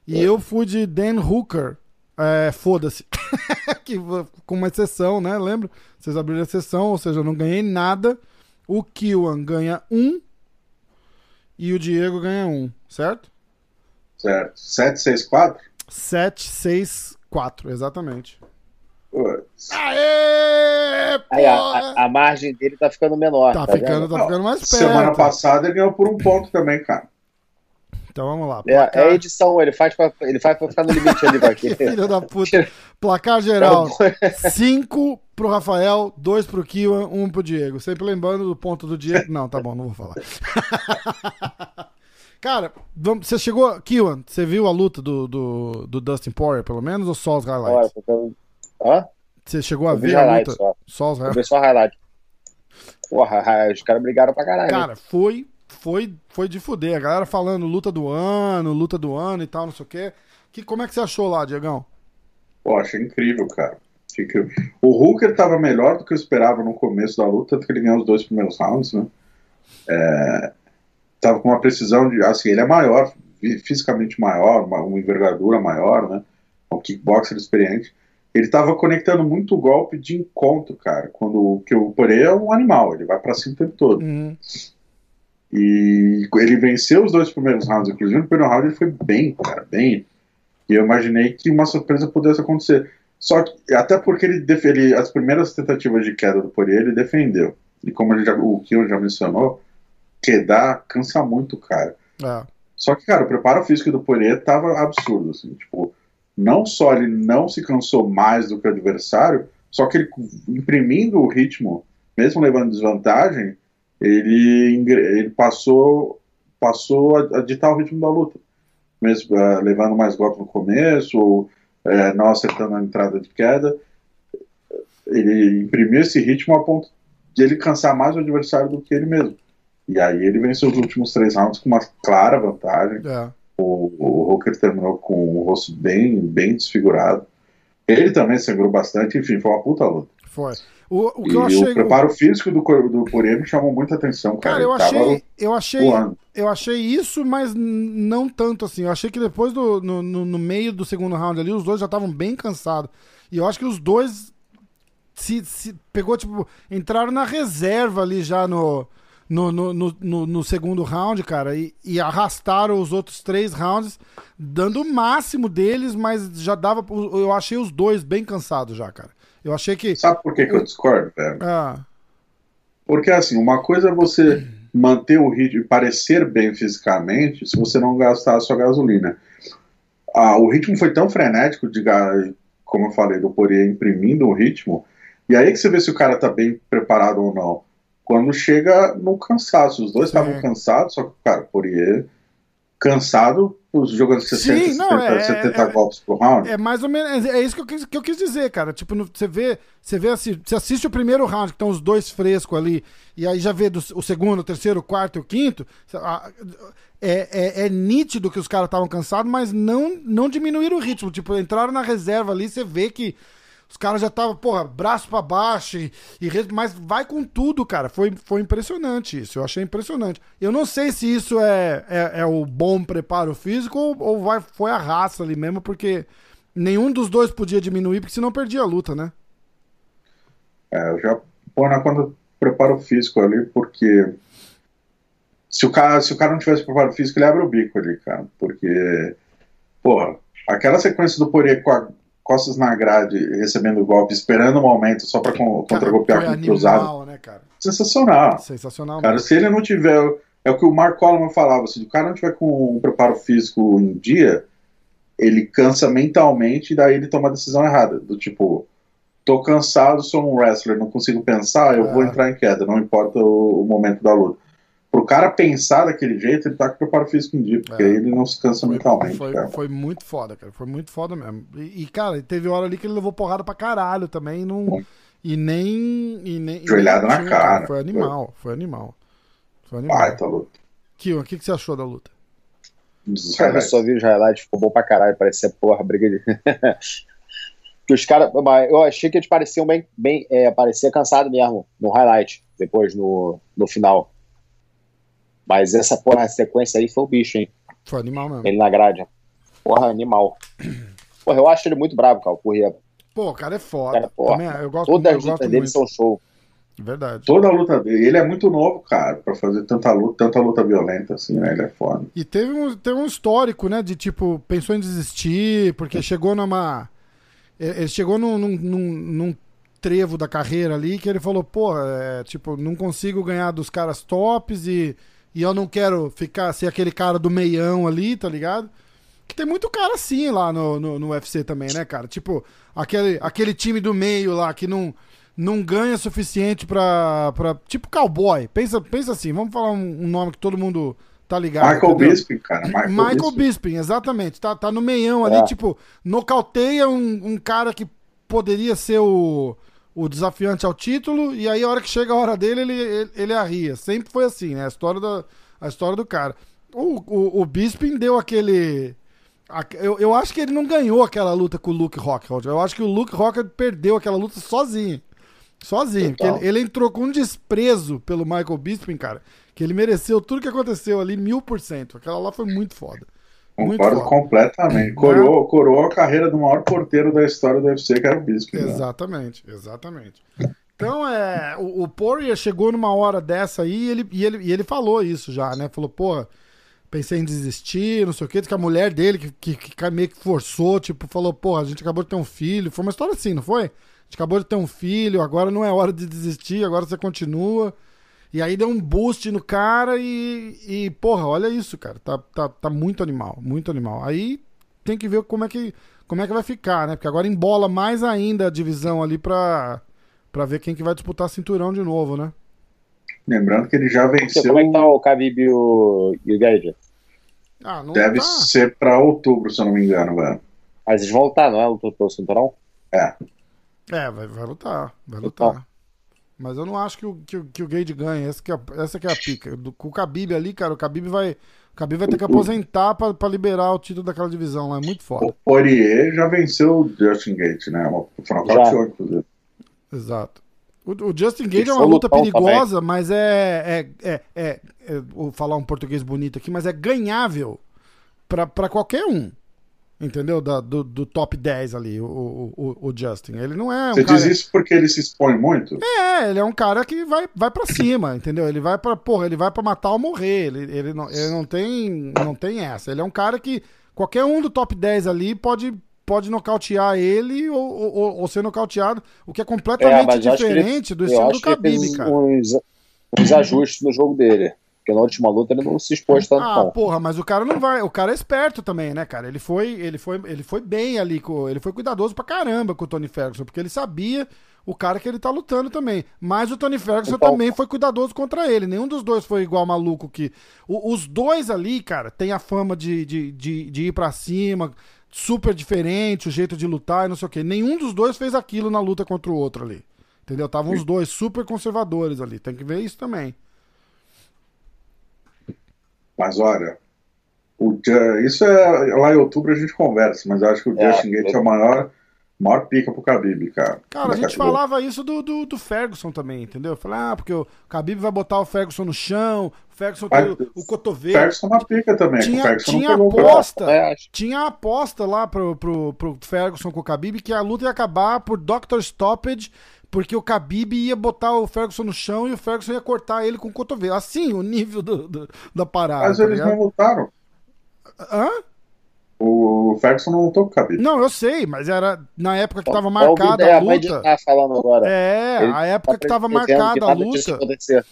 Speaker 1: E eu fui de Dan Hooker. É, Foda-se. Com uma exceção, né? Lembra? Vocês abriram a exceção, ou seja, eu não ganhei nada. O Kiwan ganha um. E o Diego ganha um, certo?
Speaker 3: Certo. 7, 6, 4?
Speaker 1: 7, 6, 4, exatamente.
Speaker 3: Putz.
Speaker 1: Aê!
Speaker 2: Aí a, a- a margem dele tá ficando menor.
Speaker 1: Tá
Speaker 2: Tá,
Speaker 1: ficando,
Speaker 2: vendo?
Speaker 1: tá ficando mais perto.
Speaker 3: Semana passada ele ganhou por um ponto também, cara.
Speaker 1: Então vamos lá.
Speaker 2: É,
Speaker 1: Placar...
Speaker 2: é edição, ele faz, pra, ele faz pra ficar no limite ali pra aqui.
Speaker 1: Filho da puta. Placar geral:
Speaker 2: É
Speaker 1: 5 pro Rafael, 2 pro Kiwan, 1 um pro Diego. Sempre lembrando do ponto do Diego. Não, tá bom, não vou falar. Cara, vamos- você chegou. Kiwan, você viu a luta do, do, do Dustin Poirier, pelo menos, ou só os
Speaker 2: Olha,
Speaker 1: highlights?
Speaker 2: porque- Hã?
Speaker 1: Você chegou a
Speaker 2: Eu
Speaker 1: ver a luta?
Speaker 2: só.
Speaker 1: Só os
Speaker 2: Eu
Speaker 1: highlights.
Speaker 2: vi só highlight. Porra, os caras brigaram pra caralho. né?
Speaker 1: Cara, foi, foi, foi de fuder. A galera falando luta do ano, luta do ano e tal, não sei o quê. Que, como é que você achou lá, Diegão?
Speaker 3: Pô, achei incrível, cara. Achei incrível. O Hooker tava melhor do que eu esperava no começo da luta, tanto que ele ganhou os dois primeiros rounds, né? É, tava com uma precisão de. Assim, ele é maior, fi- fisicamente maior, uma, uma envergadura maior, né? Um kickboxer experiente. Ele tava conectando muito golpe de encontro, cara. Quando que o Poirier é um animal, ele vai pra cima o tempo todo.
Speaker 1: Uhum.
Speaker 3: E ele venceu os dois primeiros rounds, inclusive no primeiro round ele foi bem, cara, bem. E eu imaginei que uma surpresa pudesse acontecer. Só que, até porque ele, ele as primeiras tentativas de queda do Poirier, ele defendeu. E como já, o Kion já mencionou, quedar cansa muito, cara.
Speaker 1: É.
Speaker 3: Só que, cara, o preparo físico do Poirier tava absurdo, assim, tipo, não só ele não se cansou mais do que o adversário, Só que ele, imprimindo o ritmo, mesmo levando desvantagem, ele, ele passou, passou a, a ditar o ritmo da luta. Mesmo eh, levando mais golpe no começo, ou eh, não acertando a entrada de queda. Ele imprimiu esse ritmo a ponto de ele cansar mais o adversário do que ele mesmo. E aí ele venceu os últimos três rounds com uma clara vantagem.
Speaker 1: É.
Speaker 3: O, o Hooker terminou com o rosto bem, bem desfigurado. Ele também sangrou bastante, enfim, foi uma puta luta.
Speaker 1: Foi. O, o que
Speaker 3: e
Speaker 1: eu achei.
Speaker 3: o preparo físico do, do Poirier me chamou muita atenção, cara.
Speaker 1: Cara, eu achei, eu achei,
Speaker 3: voando.
Speaker 1: eu achei isso, mas não tanto assim. Eu achei que depois do no, no- no meio do segundo round ali, os dois já estavam bem cansados. E eu acho que os dois se, se pegou tipo entraram na reserva ali já no no, no, no, no- segundo round, cara, e, e arrastaram os outros três rounds, dando o máximo deles, mas já dava. Eu achei os dois bem cansados já, cara. Eu achei que.
Speaker 3: Sabe por que, que eu discordo, velho?
Speaker 1: Ah,
Speaker 3: Porque, assim, uma coisa é você manter o ritmo e parecer bem fisicamente se você não gastar a sua gasolina. Ah, o ritmo foi tão frenético, de, como eu falei, do Poirier imprimindo o ritmo, e aí que você vê se o cara tá bem preparado ou não. Quando chega no cansaço, os dois estavam cansados, só que, cara, Poirier cansado, os jogando 60,
Speaker 1: Sim, não,
Speaker 3: 70,
Speaker 1: é-
Speaker 3: 70
Speaker 1: é-
Speaker 3: golpes por round.
Speaker 1: É mais ou menos. É isso que eu quis, que eu quis dizer, cara. Tipo, no- você vê, você vê assim, você assiste o primeiro round, que estão os dois frescos ali, e aí já vê do- o segundo, o terceiro, o quarto e o quinto. É, é, é nítido que os caras estavam cansados, mas não, não diminuíram o ritmo. Tipo, entraram na reserva ali, você vê que os caras já estavam, porra, braço pra baixo, e, e mas vai com tudo, cara. Foi, foi impressionante isso. Eu achei impressionante. Eu não sei se isso é, é, é o bom preparo físico ou, ou vai, foi a raça ali mesmo, porque nenhum dos dois podia diminuir, porque senão perdia a luta, né?
Speaker 3: É, eu já põe na conta do preparo físico ali, porque se o cara, se o cara não tivesse preparo físico, ele abre o bico ali, cara. Porque, porra, aquela sequência do Poirier com a costas na grade, recebendo golpe, esperando o momento só pra con- contra-golpear com o cruzado,
Speaker 1: né, cara?
Speaker 3: sensacional.
Speaker 1: Sensacional.
Speaker 3: Cara,
Speaker 1: mesmo.
Speaker 3: se ele não tiver. É o que o Mark Coleman falava: se o cara não tiver com um preparo físico em dia, ele cansa mentalmente e daí ele toma a decisão errada. Do tipo, tô cansado, sou um wrestler, não consigo pensar, eu vou
Speaker 1: É.
Speaker 3: entrar em queda, não importa o, o momento da luta. Pro cara pensar daquele jeito, ele tá com preparo físico em dia, porque
Speaker 1: É.
Speaker 3: aí ele não se cansa mentalmente,
Speaker 1: Foi,
Speaker 3: cara.
Speaker 1: foi muito foda, cara. Foi muito foda mesmo. E, e, cara, teve hora ali que ele levou porrada pra caralho também. Não,
Speaker 3: Bom.
Speaker 1: e nem. E nem e
Speaker 3: Joelhada na
Speaker 1: tinha,
Speaker 3: cara.
Speaker 1: Foi animal, foi animal. Foi animal.
Speaker 3: Baita luta.
Speaker 1: Kion, o que, que você achou da luta?
Speaker 2: Cara, eu só vi os highlights, ficou bom pra caralho, parecia porra, briga de. que os caras. Eu achei que eles pareciam bem. bem é, parecia cansado mesmo no highlight, depois no, no final. Mas essa porra, a sequência aí foi o bicho, hein?
Speaker 1: Foi animal mesmo.
Speaker 2: Ele na grade. Porra, animal. Porra, eu acho ele muito bravo, cara. o Poirier.
Speaker 1: Pô, o cara é foda.
Speaker 2: Cara, porra.
Speaker 1: Também, eu gosto,
Speaker 2: Todas
Speaker 1: eu
Speaker 2: as lutas dele
Speaker 1: muito.
Speaker 2: são show.
Speaker 1: Verdade.
Speaker 3: Toda a luta dele, ele é muito novo, cara, pra fazer tanta luta, tanta luta violenta assim, né? Ele é foda.
Speaker 1: E teve um, teve um histórico, né? De tipo, pensou em desistir, porque chegou numa. Ele chegou num, num, num- num trevo da carreira ali que ele falou, porra, é, tipo, não consigo ganhar dos caras tops e, e eu não quero ficar ser aquele cara do meião ali, tá ligado? Que tem muito cara assim lá no, no, no UFC também, né, cara? Tipo, aquele, aquele time do meio lá que não, não ganha suficiente pra, pra. Tipo cowboy. Pensa, pensa assim, vamos falar um, um nome que todo mundo tá ligado.
Speaker 3: Michael
Speaker 1: entendeu?
Speaker 3: Bisping, cara. Michael,
Speaker 1: Michael,
Speaker 3: Bisping.
Speaker 1: Exatamente. Tá, tá no meião ali,
Speaker 2: É.
Speaker 1: tipo, nocauteia um, um cara que poderia ser o, o desafiante ao título, e aí a hora que chega a hora dele, ele, ele, ele arria. Sempre foi assim, né? A história, da, a história do cara. O, o, o Bisping deu aquele. a- Eu, eu acho que ele não ganhou aquela luta com o Luke Rockhold. Eu acho que o Luke Rockhold perdeu aquela luta sozinho. Sozinho. Porque ele, ele entrou com um desprezo pelo Michael Bisping, cara. Que ele mereceu tudo que aconteceu ali, mil por cento. Aquela lá foi muito foda.
Speaker 3: Concordo completamente. Coroou, coroou a carreira do maior porteiro da história do UFC, que era o Bisping. né?
Speaker 1: Exatamente, exatamente. Então, é, o, o Poirier chegou numa hora dessa aí e ele, e, ele, e ele falou isso já, né? Falou, porra, pensei em desistir, não sei o quê. Que a mulher dele, que, que, que meio que forçou, tipo, falou, porra, a gente acabou de ter um filho. Foi uma história assim, não foi? A gente acabou de ter um filho, agora não é hora de desistir, agora você continua. E aí deu um boost no cara e, e porra, olha isso, cara. Tá, tá, tá muito animal, muito animal. Aí tem que ver como é que como é que vai ficar, né? Porque agora embola mais ainda a divisão ali pra, pra ver quem que vai disputar cinturão de novo, né?
Speaker 3: Lembrando que ele já venceu.
Speaker 2: Como é que tá o Khabib e o, e o?
Speaker 1: Ah, não
Speaker 3: Deve
Speaker 1: tá.
Speaker 3: ser pra outubro, se eu não me engano, velho.
Speaker 2: Mas eles vão lutar, não é? Lutou pelo cinturão?
Speaker 3: É.
Speaker 1: É, vai, vai lutar, vai
Speaker 2: Lutar.
Speaker 1: Mas eu não acho que o, que, o- que o Gage ganha. Essa que, é, a- essa que é a pica. Do, com o Khabib ali, cara, o Khabib vai, o Khabib vai ter que aposentar pra, pra liberar o título daquela divisão lá. É muito foda.
Speaker 3: O Poirier já venceu o Justin Gate, né? Foi uma
Speaker 2: Já.
Speaker 3: inclusive.
Speaker 1: Exato. O, o Justin Gage é uma luta perigosa, mas é, é, é, é, é- Vou falar um português bonito aqui, mas é ganhável pra qualquer um. Entendeu? Da- do, do top 10 ali, o, o, o- Justin. Ele não é um
Speaker 3: Você
Speaker 1: cara.
Speaker 3: diz isso porque ele se expõe muito?
Speaker 1: É, ele é um cara que vai, vai para cima, entendeu? Ele vai pra, porra, ele vai pra matar ou morrer. Ele, ele, não, ele não tem não tem essa. Ele é um cara que qualquer um do top 10 ali pode pode nocautear ele ou, ou, ou ser nocauteado, o que é completamente
Speaker 2: acho que ele-
Speaker 1: diferente do estilo do Khabib, cara.
Speaker 2: uns, uns ajustes no jogo dele. Porque na última luta ele não se expôs tanto,
Speaker 1: Ah,
Speaker 2: não.
Speaker 1: porra, mas o cara não vai. O cara é esperto também, né, cara? Ele foi, ele foi, ele foi bem ali, ele foi cuidadoso pra caramba com o Tony Ferguson, porque ele sabia o cara que ele tá lutando também. Mas o Tony Ferguson
Speaker 2: Então-
Speaker 1: também foi cuidadoso contra ele. Nenhum dos dois foi igual maluco que. o- os dois ali, cara, tem a fama de, de, de, de ir pra cima, super diferente, o jeito de lutar e não sei o quê. Nenhum dos dois fez aquilo na luta contra o outro ali. Entendeu? Estavam os dois super conservadores ali. Tem que ver isso também.
Speaker 3: Mas olha, o isso é lá em outubro a gente conversa, mas eu acho que o
Speaker 2: É,
Speaker 3: Justin Gate é o maior, maior pica pro Khabib, cara.
Speaker 1: Cara, a gente
Speaker 3: categoria.
Speaker 1: falava isso do, do, do Ferguson também, entendeu? Falar, ah, porque o Khabib vai botar o Ferguson no chão, o Ferguson tem o, o cotovelo.
Speaker 3: Ferguson é uma pica também. que o
Speaker 1: Tinha,
Speaker 3: Ferguson
Speaker 1: tinha
Speaker 3: não
Speaker 1: aposta,
Speaker 2: É,
Speaker 1: tinha aposta lá pro, pro, pro Ferguson com o Khabib que a luta ia acabar por Dr. Stoppage, porque o Khabib ia botar o Ferguson no chão e o Ferguson ia cortar ele com o cotovelo. Assim, o nível do, do- da parada.
Speaker 3: Mas
Speaker 1: tá
Speaker 3: eles
Speaker 1: ligado?
Speaker 3: não lutaram.
Speaker 1: Hã?
Speaker 3: O Ferguson não lutou com o Khabib.
Speaker 1: Não, eu sei, mas era na época que tava
Speaker 2: Ó, o
Speaker 1: marcada
Speaker 2: é,
Speaker 1: a
Speaker 2: a mãe de
Speaker 1: luta.
Speaker 2: tá falando agora.
Speaker 1: É,
Speaker 2: Ele
Speaker 1: a época que tava
Speaker 2: prevendo
Speaker 1: marcada
Speaker 2: que
Speaker 1: a luta.
Speaker 2: acontecer.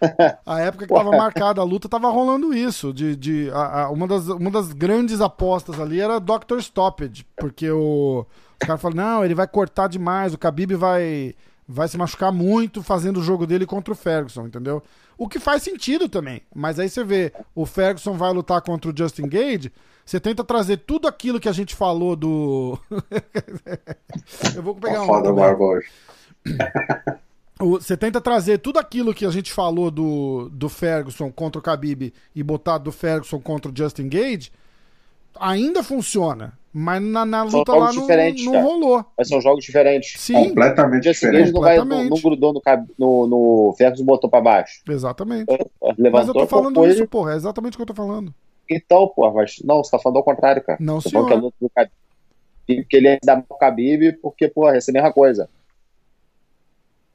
Speaker 1: A época que tava marcada a luta, tava rolando isso. De, de, a- a- uma, das, uma das grandes apostas ali era Dr. Stoppage. Porque o, os caras falaram, não, ele vai cortar demais, o Khabib vai, vai se machucar muito fazendo o jogo dele contra o Ferguson, entendeu? O que faz sentido também. Mas aí você vê, o Ferguson vai lutar contra o Justin Gage, você tenta trazer tudo aquilo que a gente falou do... Eu vou pegar
Speaker 3: Tá
Speaker 1: um...
Speaker 3: foda.
Speaker 1: O- Você tenta trazer tudo aquilo que a gente falou do, do Ferguson contra o Khabib e botar do Ferguson contra o Justin Gage, ainda funciona. Mas na, na luta lá não,
Speaker 2: diferentes,
Speaker 1: não rolou.
Speaker 2: Mas são jogos diferentes.
Speaker 1: Sim,
Speaker 3: Completamente
Speaker 2: O Justin
Speaker 3: diferente.
Speaker 2: Gage não, vai, não, não grudou no, no, no Ferguson e botou pra baixo.
Speaker 1: exatamente. Mas eu
Speaker 2: Levantou,
Speaker 1: tô falando
Speaker 2: colocou
Speaker 1: isso,
Speaker 2: ele.
Speaker 1: porra. É exatamente o que eu tô falando.
Speaker 2: Então, pô, mas não, você tá falando ao contrário, cara.
Speaker 1: Não,
Speaker 2: Você falando que a
Speaker 1: senhor.
Speaker 2: luta do Khabib, que ele mal ao Khabib, porque, porra, essa é a mesma coisa.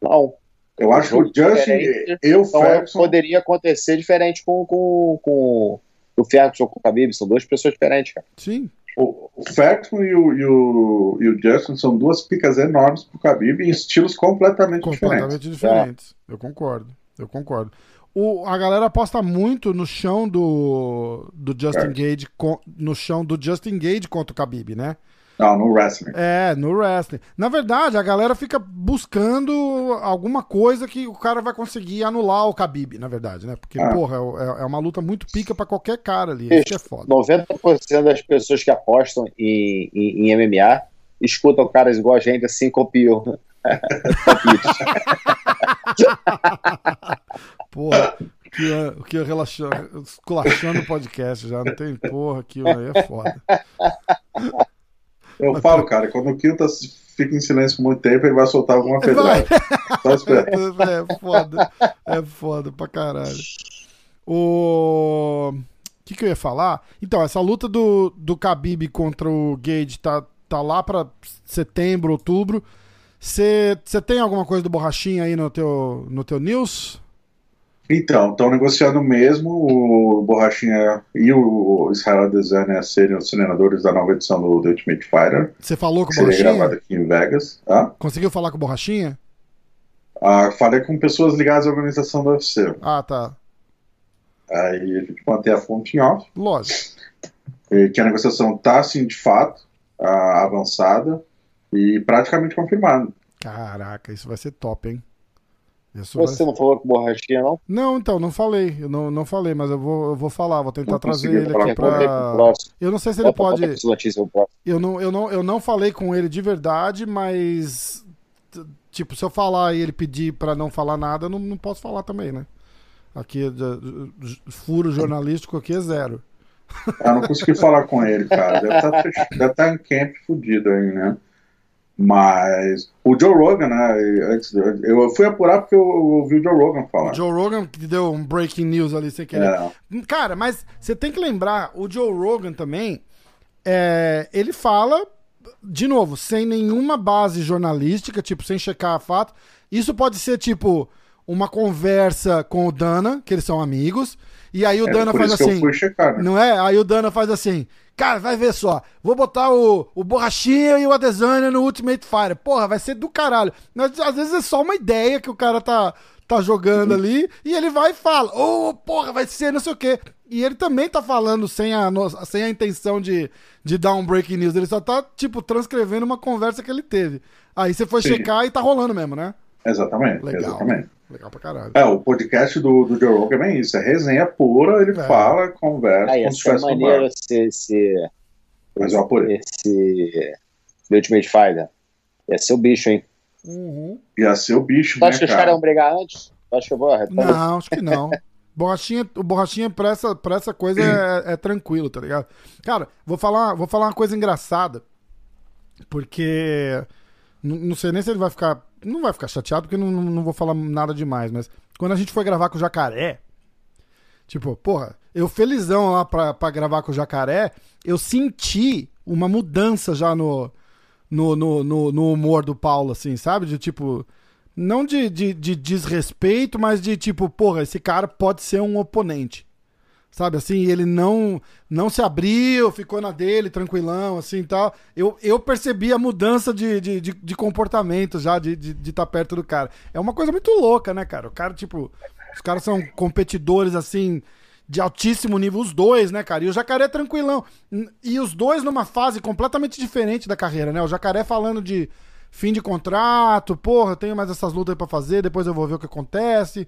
Speaker 2: Não.
Speaker 3: Eu acho que o Justin e o
Speaker 2: Então
Speaker 3: Ferguson.
Speaker 2: poderia acontecer diferente com, com, com o Ferguson com o Khabib. São duas pessoas diferentes, cara.
Speaker 1: Sim.
Speaker 3: O, o Ferguson e o, e, o, e o Justin são duas picas enormes pro Khabib em estilos completamente, diferentes.
Speaker 1: Completamente diferentes. Eu concordo. Eu concordo. O, a galera aposta muito no chão do, do Justin
Speaker 3: É.
Speaker 1: Gage, no chão do Justin Gage contra o Khabib, né?
Speaker 3: Não, no wrestling.
Speaker 1: É, no wrestling. Na verdade, a galera fica buscando alguma coisa que o cara vai conseguir anular o Khabib, na verdade, né? Porque,
Speaker 3: Ah.
Speaker 1: porra, é, é uma luta muito pica pra qualquer cara ali. Isso é foda.
Speaker 2: 90% das pessoas que apostam em, em, em MMA escutam caras igual a gente assim, copiam.
Speaker 1: Porra, é- que relaxando, esculachando o podcast já. Não tem porra, aquilo aí é foda.
Speaker 3: Eu falo, cara, quando o Kilta fica em silêncio por muito tempo, ele vai soltar alguma pedrada. Só espera.
Speaker 1: É foda. É foda pra caralho. O. O que, que eu ia falar? Então, essa luta do, do Khabib contra o Gage tá, tá lá pra setembro, outubro. Você tem alguma coisa do Borrachinha aí no teu, no teu news?
Speaker 3: Então, estão negociando mesmo o Borrachinha e o Israel Adesanya serem os treinadores da nova edição do The Ultimate Fighter,
Speaker 1: Você falou com o
Speaker 3: seria gravada
Speaker 1: Borrachinha?
Speaker 3: aqui em Vegas. Ah,
Speaker 1: Conseguiu falar com o Borrachinha?
Speaker 3: ah, falei com pessoas ligadas à organização do UFC.
Speaker 1: Ah, tá.
Speaker 3: Aí a gente mantém a fonte em off.
Speaker 1: Lógico.
Speaker 3: eh, que a negociação está, assim, de fato, ah, avançada e praticamente confirmada.
Speaker 1: Caraca, isso vai ser top, hein? Isso vai
Speaker 2: Você
Speaker 1: ser-
Speaker 2: não falou com borrachinha, não?
Speaker 1: Não, então, não falei. Eu não, não falei, mas eu vou, eu vou falar, vou tentar
Speaker 3: Não
Speaker 1: trazer ele aqui pra. Eu não sei se ele pode. Eu não, eu, não, eu não falei com ele de verdade, mas. Tipo, se eu falar e ele pedir pra não falar nada, eu não, não posso falar também, né? Aqui, d- d- furo jornalístico aqui é zero.
Speaker 3: Eu não consegui falar com ele, cara. Deve estar deve tá em camp fudido aí, né? Mas o Joe Rogan, né? Eu fui apurar porque eu ouvi o Joe Rogan falar.
Speaker 1: O Joe Rogan que deu um breaking news ali sem querer.
Speaker 3: É,
Speaker 1: Cara, mas você tem que lembrar, o Joe Rogan também, é, ele fala, de novo, sem nenhuma base jornalística, tipo, sem checar fato. Isso pode ser, tipo, uma conversa com o Dana, que eles são amigos, e aí o
Speaker 3: é
Speaker 1: Dana faz assim.
Speaker 3: checar, né?
Speaker 1: Não é? Aí o Dana faz assim. Cara, vai ver só. Vou botar o, o Borrachinha e o Adesanya no Ultimate Fighter. Porra, vai ser do caralho. Mas às vezes é só uma ideia que o cara tá, tá jogando ali e ele vai e fala: Ô, porra, vai ser não sei o quê. E ele também tá falando sem a, sem a intenção de, de dar um breaking news. Ele só tá, tipo, transcrevendo uma conversa que ele teve. Aí você foi
Speaker 3: Sim.
Speaker 1: checar e tá rolando mesmo, né?
Speaker 3: Exatamente,
Speaker 1: Legal.
Speaker 3: exatamente.
Speaker 1: Legal pra caralho.
Speaker 3: É, o podcast do, do Joe Rogan é bem isso, é resenha pura, ele
Speaker 1: É.
Speaker 3: fala, conversa,
Speaker 2: Aí,
Speaker 3: como se
Speaker 2: é
Speaker 3: estivesse no
Speaker 2: maneira
Speaker 3: bar.
Speaker 2: esse, esse,
Speaker 3: Mas eu apurei.
Speaker 2: esse The Ultimate Fighter. Ia ser o bicho, hein?
Speaker 1: Uhum.
Speaker 3: Ia ser o bicho,
Speaker 2: Tu
Speaker 3: né,
Speaker 2: acha que os caras
Speaker 3: cara?
Speaker 2: vão brigar antes? Tu acha que eu vou arretar?
Speaker 1: Não, acho que não. Borrachinha, o borrachinha pra essa, pra essa coisa é, é tranquilo, tá ligado? Cara, vou falar, vou falar uma coisa engraçada. Porque. Não sei nem se ele vai ficar. Não vai ficar chateado, porque não, não, vou falar nada demais, mas quando a gente foi gravar com o jacaré. Tipo, porra, eu felizão lá pra, pra gravar com o jacaré, eu senti uma mudança já no, no, no, no, no humor do Paulo, assim, sabe? De tipo. Não de, de, de desrespeito, mas de tipo, porra, esse cara pode ser um oponente. Sabe assim, ele não não se abriu, ficou na dele, tranquilão, assim tal. Eu, eu percebi a mudança de, de, de, de comportamento já, de estar de, tá perto do cara. É uma coisa muito louca, né, cara? O cara, tipo, os caras são competidores, assim, de altíssimo nível, os dois, né, cara? E o Jacaré é tranquilão. E os dois numa fase completamente diferente da carreira, né? O Jacaré falando de fim de contrato, porra, tenho mais essas lutas aí pra fazer, depois eu vou ver o que acontece.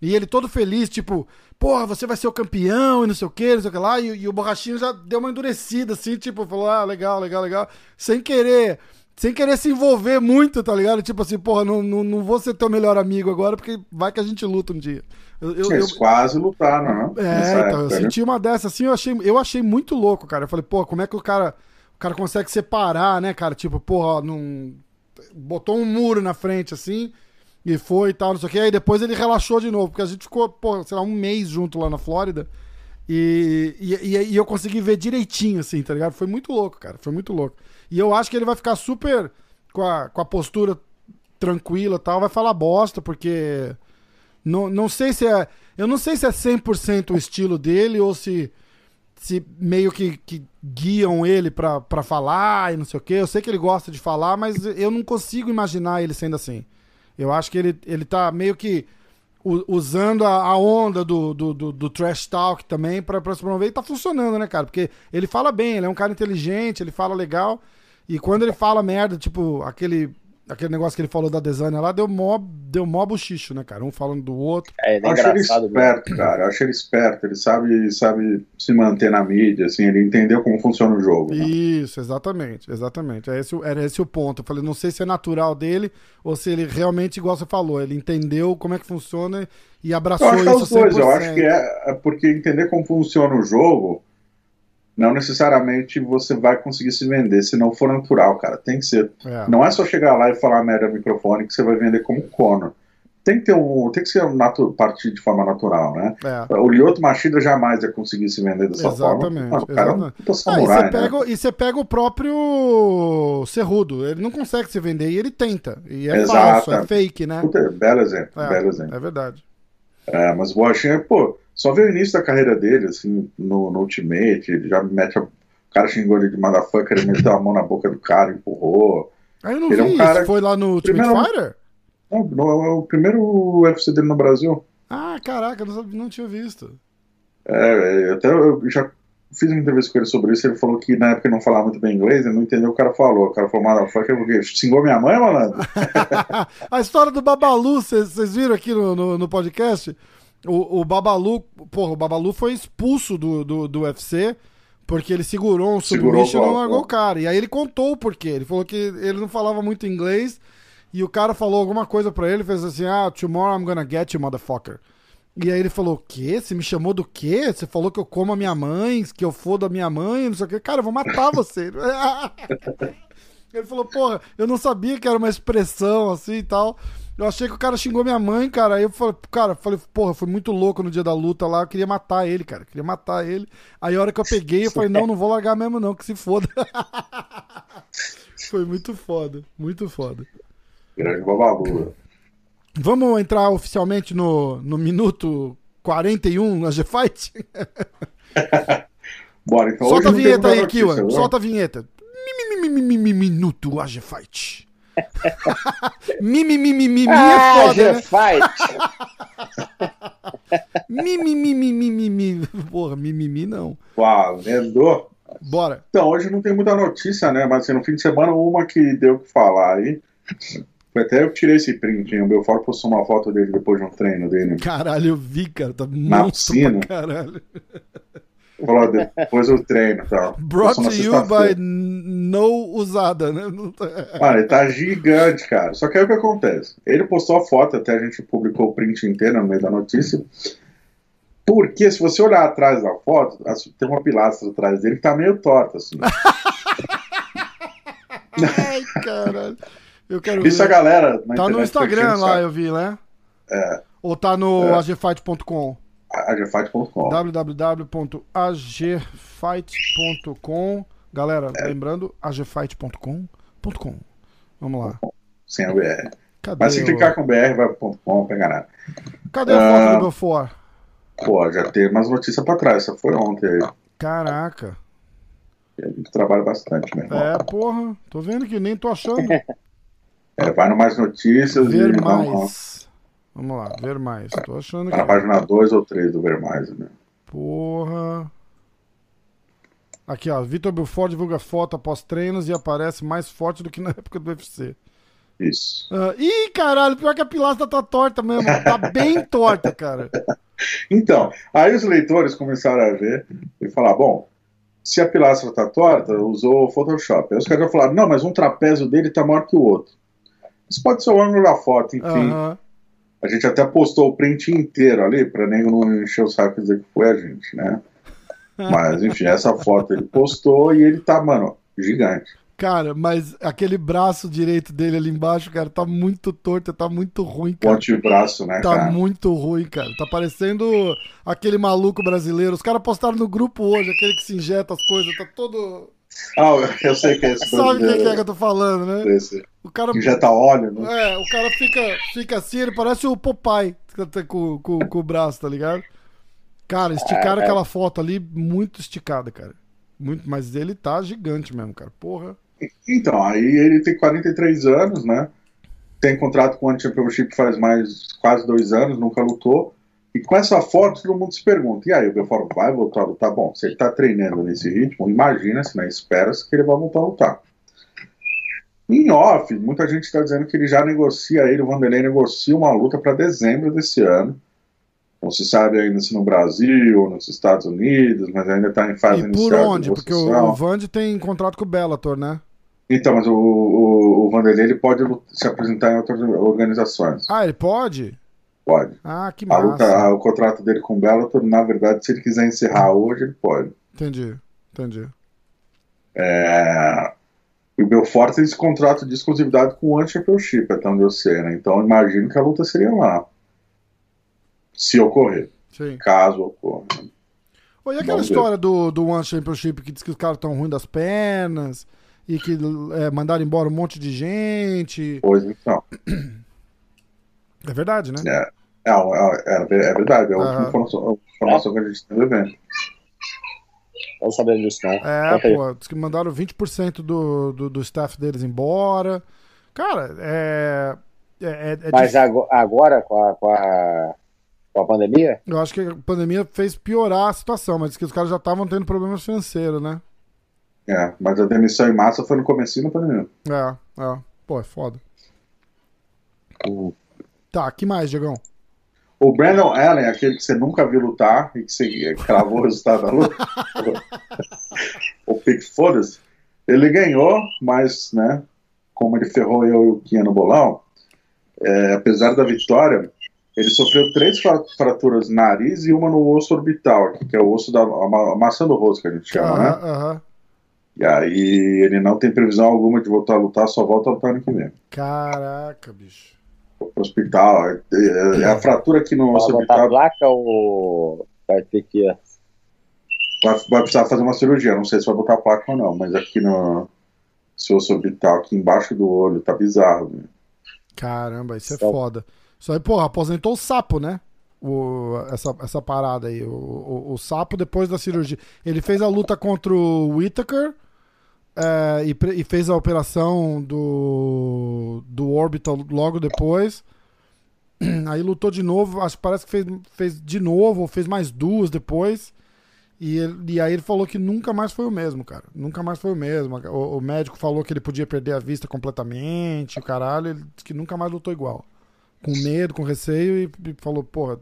Speaker 1: E ele todo feliz, tipo, porra, você vai ser o campeão e não sei o que, não sei o que lá. E, e o Borrachinho já deu uma endurecida, assim, tipo, falou, ah, legal, legal, legal. Sem querer, sem querer se envolver muito, tá ligado? Tipo assim, porra, não, não, não vou ser teu melhor amigo agora, porque vai que a gente luta um dia. Eu, eu,
Speaker 3: Eles
Speaker 1: eu-
Speaker 3: quase lutaram, né?
Speaker 1: é, então, eu
Speaker 3: época, né?
Speaker 1: senti uma dessa assim, eu achei, eu achei muito louco, cara. Eu falei, pô, como é que o cara, o cara consegue separar, né, cara? Tipo, porra, não botou um muro na frente assim e foi e tal, não sei o que. Aí depois ele relaxou de novo, porque a gente ficou, pô, sei lá, um mês junto lá na Flórida. E, e, e- eu consegui ver direitinho, assim, tá ligado? Foi muito louco, cara. Foi muito louco. E eu acho que ele vai ficar super com a, com a postura tranquila e tal. Vai falar bosta, porque. Não, não sei se é. Eu não sei se é 100% o estilo dele ou se. Se meio que, que guiam ele pra, pra falar e não sei o quê. Eu sei que ele gosta de falar, mas eu não consigo imaginar ele sendo assim. Eu acho que ele, ele tá meio que usando a, onda do, do, do, do trash talk também pra se promover e tá funcionando, né, cara? Porque ele fala bem, ele é um cara inteligente, ele fala legal. E quando ele fala merda, tipo, aquele, aquele negócio que ele falou da Desânia lá, deu mó, deu mó buchicho, né, cara? Um falando do outro.
Speaker 2: É, ele é
Speaker 3: Eu acho ele
Speaker 2: engraçado. mesmo.
Speaker 3: esperto, cara. Eu acho ele esperto. Ele sabe, sabe se manter na mídia, assim. Ele entendeu como funciona o jogo. né?
Speaker 1: Isso, exatamente, exatamente. É esse, o- era esse o ponto. Eu falei, não sei se é natural dele ou se ele realmente, igual você falou, ele entendeu como é que funciona e abraçou
Speaker 3: Eu acho que é
Speaker 1: isso
Speaker 3: os dois.
Speaker 1: 100%.
Speaker 3: Eu acho que é, é porque entender como funciona o jogo, não necessariamente você vai conseguir se vender se não for natural, cara. Tem que ser.
Speaker 1: É.
Speaker 3: Não é só chegar lá e falar merda no microfone que você vai vender como Conor. Tem que ter um, tem que ser um natu, partir de forma natural, né?
Speaker 1: É.
Speaker 3: O Lyoto Machida jamais ia conseguir se vender dessa
Speaker 1: Exatamente,
Speaker 3: forma. Cara é
Speaker 1: exatamente.
Speaker 3: puta
Speaker 1: Ah, e,
Speaker 3: samurai,
Speaker 1: você pega,
Speaker 3: né?
Speaker 1: e você pega o próprio Cerrudo. Ele não consegue se vender e ele tenta. E é
Speaker 3: Exato.
Speaker 1: falso, é fake, né?
Speaker 3: Puta, belo exemplo,
Speaker 1: É,
Speaker 3: belo exemplo.
Speaker 1: é verdade.
Speaker 3: É, mas o Washington, pô, só vê o início da carreira dele, assim, no, no Ultimate, ele já mete a, o cara xingou ele de motherfucker, ele meteu a mão na boca do cara, empurrou.
Speaker 1: Aí eu não
Speaker 3: Ele é
Speaker 1: vi
Speaker 3: um
Speaker 1: isso.
Speaker 3: cara-
Speaker 1: Foi lá no Ultimate
Speaker 3: Primeiro-
Speaker 1: Fighter?
Speaker 3: Não, no- é o primeiro UFC dele no Brasil.
Speaker 1: Ah, caraca, eu não, não tinha visto.
Speaker 3: É, é, até eu já fiz uma entrevista com ele sobre isso, ele falou que na época ele não falava muito bem inglês, ele não entendeu o que o cara falou. O cara falou, motherfucker, porque xingou minha mãe, malandro?
Speaker 1: a história do Babalu, vocês viram aqui no, no, no podcast? O, o, Babalu, porra, o Babalu foi expulso do, do, do UFC porque ele segurou um submission e não largou o cara. E aí ele contou o porquê. Ele falou que ele não falava muito inglês e o cara falou alguma coisa para ele, fez assim: "Ah, tomorrow I'm gonna get you, motherfucker". E aí ele falou: "O quê? Você me chamou do quê? Você falou que eu como a minha mãe, que eu fodo a minha mãe, não sei o quê. Cara, eu vou matar você". ele falou: "Porra, eu não sabia que era uma expressão assim e tal". Eu achei que o cara xingou minha mãe, cara. Aí eu falei, cara, falei, porra, foi muito louco no dia da luta lá. Eu queria matar ele, cara. Queria matar ele. Aí a hora que eu peguei, eu falei, não, não vou largar mesmo, não, que se foda. foi muito foda, muito foda.
Speaker 3: Grande babalu.
Speaker 1: Vamos entrar oficialmente no, no minuto 41 na G-Fight?
Speaker 3: Bora, então.
Speaker 1: Solta a vinheta aí, Kiwan. Solta a vinheta. Minuto AG Fight. Mimimimimi
Speaker 2: ah,
Speaker 1: é foda, né?
Speaker 2: Fight.
Speaker 1: Mimimimimi. Porra, mimimi não.
Speaker 3: Valendo.
Speaker 1: Bora.
Speaker 3: Então, hoje não tem muita notícia, né? Mas assim, no fim de semana, uma que deu o que falar aí. Foi até eu que tirei esse print, hein? O Belfort postou uma foto dele depois de um treino dele.
Speaker 1: Caralho, eu vi, cara. Tá
Speaker 3: Na piscina.
Speaker 1: caralho.
Speaker 3: Falou depois do treino e tal.
Speaker 1: Brought to you by No Usada, né?
Speaker 3: Mano, ele tá gigante, cara. Só que aí o que acontece? Ele postou a foto, até a gente publicou o print inteiro no meio da notícia. Porque se você olhar atrás da foto, tem uma pilastra atrás dele que tá meio torta, assim.
Speaker 1: Ai, caralho. Eu quero
Speaker 3: Isso
Speaker 1: ver.
Speaker 3: a galera.
Speaker 1: Tá no Instagram lá, eu vi, né?
Speaker 3: É.
Speaker 1: Ou tá no
Speaker 3: É.
Speaker 1: agfight.com?
Speaker 3: agfight.com.
Speaker 1: www.agfight.com Galera, lembrando, agfight.com.com. Vamos lá.
Speaker 3: Sem a BR.
Speaker 1: Cadê,
Speaker 3: Mas se
Speaker 1: o-
Speaker 3: clicar com BR, vai ponto .com, não pega nada.
Speaker 1: Cadê a foto
Speaker 3: Ah.
Speaker 1: do Belfort?
Speaker 3: Pô, já tem umas notícias pra trás. Essa foi ontem aí.
Speaker 1: Caraca.
Speaker 3: A gente trabalha bastante, irmão.
Speaker 1: É, porra. Tô vendo que nem tô achando.
Speaker 3: É, vai no Mais Notícias
Speaker 1: Ver
Speaker 3: e
Speaker 1: mais. Vamos lá, ver mais. Tô achando
Speaker 3: Tá na
Speaker 1: que.
Speaker 3: página 2 ou 3 do Ver Mais, né?
Speaker 1: Porra. Aqui, ó. Vitor Belfort divulga foto após treinos e aparece mais forte do que na época do UFC.
Speaker 3: Isso.
Speaker 1: Ah, ih, caralho, pior que a pilastra tá torta mesmo. Tá bem torta, cara.
Speaker 3: Então, aí os leitores começaram a ver e falar, bom, se a pilastra tá torta, usou o Photoshop. Aí os caras falaram, não, mas um trapézio dele tá maior que o outro. Isso pode ser o ângulo da foto, enfim.
Speaker 1: Aham.
Speaker 3: A gente até postou o print inteiro ali, pra nego não encher o saco e dizer que foi a gente, né? Mas, enfim, essa foto ele postou e ele tá, mano, gigante.
Speaker 1: Cara, mas aquele braço direito dele ali embaixo, cara, tá muito torto, tá muito ruim, cara.
Speaker 3: Ponte de braço, né,
Speaker 1: Tá
Speaker 3: cara?
Speaker 1: muito ruim, cara. Tá parecendo aquele maluco brasileiro. Os caras postaram no grupo hoje, aquele que se injeta as coisas, tá todo.
Speaker 3: Ah, eu sei que é esse
Speaker 1: Sabe o que,
Speaker 3: brasileiro,
Speaker 1: que é que eu tô falando, né?
Speaker 3: Esse,
Speaker 1: O cara.
Speaker 3: que injeta óleo, né?
Speaker 1: É, o cara fica, fica assim, ele parece o Popeye tá com, com, com o braço, tá ligado? Cara, esticaram
Speaker 2: É, é.
Speaker 1: aquela foto ali muito esticada, cara. Muito, mas ele tá gigante mesmo, cara. Porra.
Speaker 3: Então, aí ele tem 43 anos, né? Tem contrato com o Championship faz mais quase dois anos, nunca lutou. E com essa foto, todo mundo se pergunta: e aí, o Belfort vai voltar a lutar? Bom, se ele tá treinando nesse ritmo, imagina-se, né? Espera-se que ele vai voltar a lutar. Em off, muita gente está dizendo que ele já negocia, ele, o Vanderlei, negocia uma luta para dezembro desse ano. Não se sabe ainda se no Brasil ou nos Estados Unidos, mas ainda está em fase
Speaker 1: E por
Speaker 3: inicial. de
Speaker 1: onde? Porque o,
Speaker 3: negociação.
Speaker 1: o Vand tem contrato com o Bellator, né?
Speaker 3: Então, mas o, o, o Vanderlei ele pode se apresentar em outras organizações.
Speaker 1: Ah, ele pode?
Speaker 3: Pode.
Speaker 1: Ah, que
Speaker 3: A luta,
Speaker 1: massa.
Speaker 3: a- o contrato dele com o Bellator, na verdade, se ele quiser encerrar hoje, ele pode.
Speaker 1: Entendi, entendi.
Speaker 3: É, E o Belfort tem esse contrato de exclusividade com o Championship, até onde eu sei, né? Então, imagino que a luta seria lá. Se ocorrer.
Speaker 1: Sim.
Speaker 3: Caso ocorra.
Speaker 1: Ô, e aquela
Speaker 3: Vamos ver.
Speaker 1: história do, do One Championship que diz que os caras estão ruins das pernas e que é, mandaram embora um monte de gente?
Speaker 3: Pois então.
Speaker 1: É verdade, né?
Speaker 3: É, é, é, é verdade, é a última informação, a informação que a gente tem do evento.
Speaker 2: Não sabendo disso, não.
Speaker 1: É, pô, diz que mandaram 20% do, do, do staff deles embora. Cara, é. É, é, é
Speaker 2: Mas
Speaker 1: difícil.
Speaker 2: ago- agora, com a, com a, Com a pandemia?
Speaker 1: Eu acho que a pandemia fez piorar a situação, mas que os caras já estavam tendo problemas financeiros, né?
Speaker 3: É, mas a demissão em massa foi no comecinho da pandemia.
Speaker 1: É, é. Pô, é foda. Tá, que mais, Diegão?
Speaker 3: O Brandon Allen, aquele que você nunca viu lutar e que você cravou o resultado da luta, o pique foda-se, ele ganhou, mas, né, como ele ferrou eu e o Kia no bolão, é, apesar da vitória, ele sofreu três fraturas no nariz e uma no osso orbital, que é o osso da a maçã do rosto que a gente chama, né? E aí ele não tem previsão alguma de voltar a lutar, só volta a lutar ano que vem.
Speaker 1: Caraca, bicho.
Speaker 3: Pro hospital. É, é- é a fratura aqui no osso
Speaker 2: Vai botar
Speaker 3: orbital
Speaker 2: placa ou vai ter que.
Speaker 3: vai, vai precisar fazer uma cirurgia. Não sei se vai botar placa ou não, mas aqui no seu osso orbital, aqui embaixo do olho, tá bizarro. Né?
Speaker 1: Caramba, isso é
Speaker 2: Só-
Speaker 1: foda. Isso aí, porra, aposentou o sapo, né? O, essa, essa parada aí. O, o, o sapo, depois da cirurgia. Ele fez a luta contra o Whittaker é, e, e fez a operação do, do Orbital logo depois. Aí lutou de novo, acho que parece que fez, fez de novo, ou fez mais duas depois. E, ele- e aí ele falou que nunca mais foi o mesmo, cara. Nunca mais foi o mesmo. O, o médico falou que ele podia perder a vista completamente, o caralho. Ele disse que nunca mais lutou igual. Com medo, com receio, e, e falou, porra.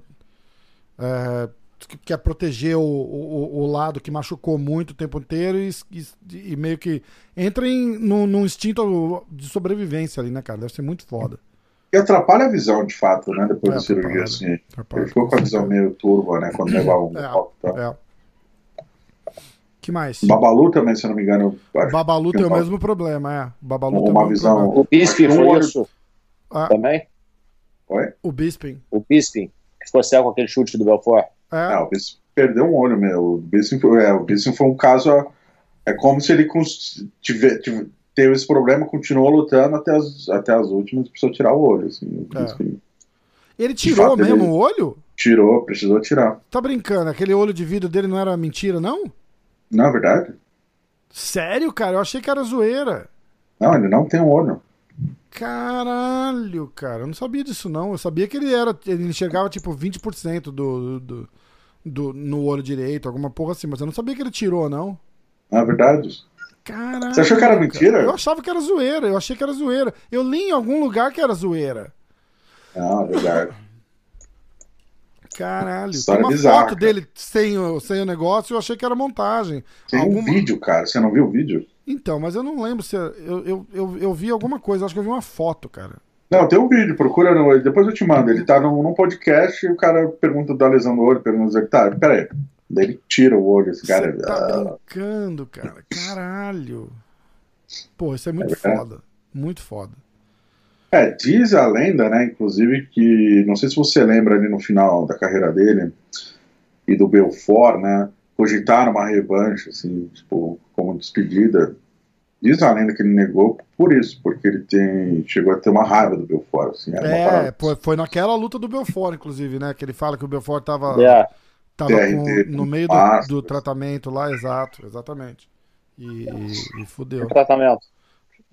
Speaker 1: É, que quer proteger o, o, o lado que machucou muito o tempo inteiro e, e- e meio que entra em, num, num instinto de sobrevivência ali, né, cara? Deve ser muito foda.
Speaker 3: E atrapalha a visão, de fato, né? Depois
Speaker 1: É,
Speaker 3: da cirurgia, assim.
Speaker 1: Atrapalha,
Speaker 3: Ele ficou com a visão meio turva, né? Quando levava um
Speaker 1: É,
Speaker 3: e tal.
Speaker 1: É. Que mais?
Speaker 3: Babalu também, se eu não me engano,
Speaker 1: Babalu tem o mesmo problema, é. Babalu tem o
Speaker 3: Uma
Speaker 1: mesmo
Speaker 3: visão-
Speaker 1: problema.
Speaker 2: O Bisping
Speaker 3: Um
Speaker 2: foi isso
Speaker 1: Ah,
Speaker 2: também?
Speaker 3: Oi?
Speaker 1: o Bisping.
Speaker 2: O Bisping, que ficou cego com aquele chute do Belfort.
Speaker 1: É,
Speaker 3: Ah, o Bisping perdeu um olho, meu. O foi, é, o Bisping foi um caso. É como se ele tiver, tive- teve esse problema, continuou lutando até as, até as últimas e precisou tirar o olho. Assim,
Speaker 1: É. Ele tirou
Speaker 3: fato, ele-
Speaker 1: mesmo o olho?
Speaker 3: tirou, precisou tirar.
Speaker 1: Tá brincando? Aquele olho de vidro dele não era mentira, não?
Speaker 3: Não é verdade?
Speaker 1: Sério, cara? Eu achei que era zoeira.
Speaker 3: Não, ele não tem um olho.
Speaker 1: Caralho, cara. Eu não sabia disso, não. Eu sabia que ele era. Ele enxergava tipo 20% do, do, do, no olho direito, alguma porra assim, mas eu não sabia que ele tirou, não.
Speaker 3: Não é verdade?
Speaker 1: Caralho.
Speaker 3: Você achou que era mentira?
Speaker 1: Eu achava que era zoeira, eu achei que era zoeira. Eu li em algum lugar que era zoeira.
Speaker 3: É verdade.
Speaker 1: Caralho.
Speaker 3: História
Speaker 1: Tem uma
Speaker 3: bizarra,
Speaker 1: foto
Speaker 3: cara.
Speaker 1: dele sem o, sem o negócio eu achei que era montagem.
Speaker 3: Tem um vídeo, cara. Você não viu o vídeo?
Speaker 1: Então, mas eu não lembro se. Eu, eu, eu, eu vi alguma coisa, acho que eu vi uma foto, cara.
Speaker 3: Não, tem um vídeo, procura no. Depois eu te mando. Ele tá num, num podcast e o cara pergunta da lesão do olho, pergunta, tá, peraí. Daí ele tira o olho, esse cara.
Speaker 1: Você tá brincando, cara. Caralho. Pô, isso é muito
Speaker 3: É
Speaker 1: foda. Muito foda.
Speaker 3: É, diz a lenda, né, inclusive, que não sei se você lembra ali no final da carreira dele e do Belfort, né, cogitaram uma revanche, assim, tipo, como despedida. Diz a lenda que ele negou por isso, porque ele tem, chegou a ter uma raiva do Belfort, assim,
Speaker 1: É, foi, foi naquela luta do Belfort, inclusive, né? Que ele fala que o Belfort tava,
Speaker 2: É.
Speaker 1: tava
Speaker 3: TRT,
Speaker 1: com- no meio do, do tratamento lá, exato, exatamente. E, e, e fudeu.
Speaker 2: O tratamento.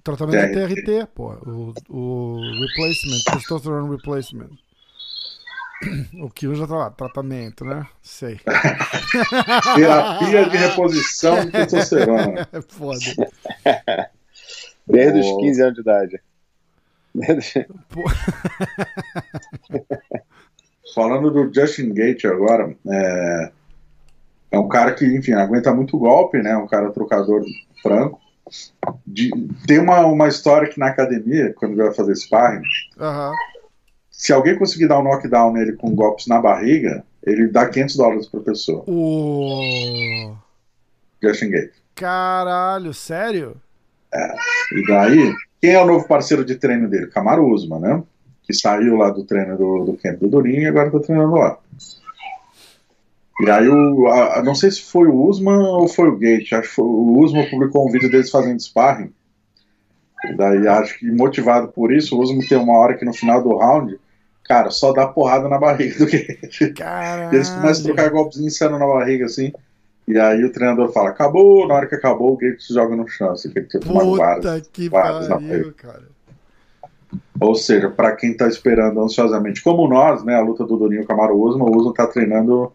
Speaker 1: Tratamento de
Speaker 3: TRT.
Speaker 1: TRT, pô. O, o replacement, testosterone replacement. O que já tá lá, tratamento, né? Sei.
Speaker 3: terapia de reposição de testosterona.
Speaker 1: É foda.
Speaker 2: Desde os
Speaker 3: Pô.
Speaker 2: 15 anos de idade. Desde-
Speaker 3: Falando do Justin Gate agora, é, é um cara que, enfim, aguenta muito golpe, né? Um cara trocador franco. De- tem uma, uma história que na academia, quando vai fazer sparring,
Speaker 1: aham.
Speaker 3: Se alguém conseguir dar um knockdown nele com golpes na barriga, ele dá 500 dólares pra pessoa.
Speaker 1: O.
Speaker 3: Justin Gate.
Speaker 1: Caralho, sério?
Speaker 3: E daí, quem é o novo parceiro de treino dele? Kamaru Usman, né? Que saiu lá do treino do, do camp do Durinho e agora tá treinando lá. E aí, o, a- não sei se foi o Usman ou foi o Gate. Acho que foi, o Usman publicou um vídeo deles fazendo sparring. Daí, acho que motivado por isso, o Usman tem uma hora que no final do round, cara, só dá porrada na barriga do Gate.
Speaker 1: Caralho.
Speaker 3: E eles começam a trocar golpes insanos na barriga, assim. E aí o treinador fala, acabou, na hora que acabou, o Gate se joga no chão, assim, que ele tinha tomado vários.
Speaker 1: Puta que
Speaker 3: vários na
Speaker 1: pariu, cara.
Speaker 3: Ou seja, para quem está esperando ansiosamente, como nós, né, a luta do Durinho Camaro Usman, o Usman está treinando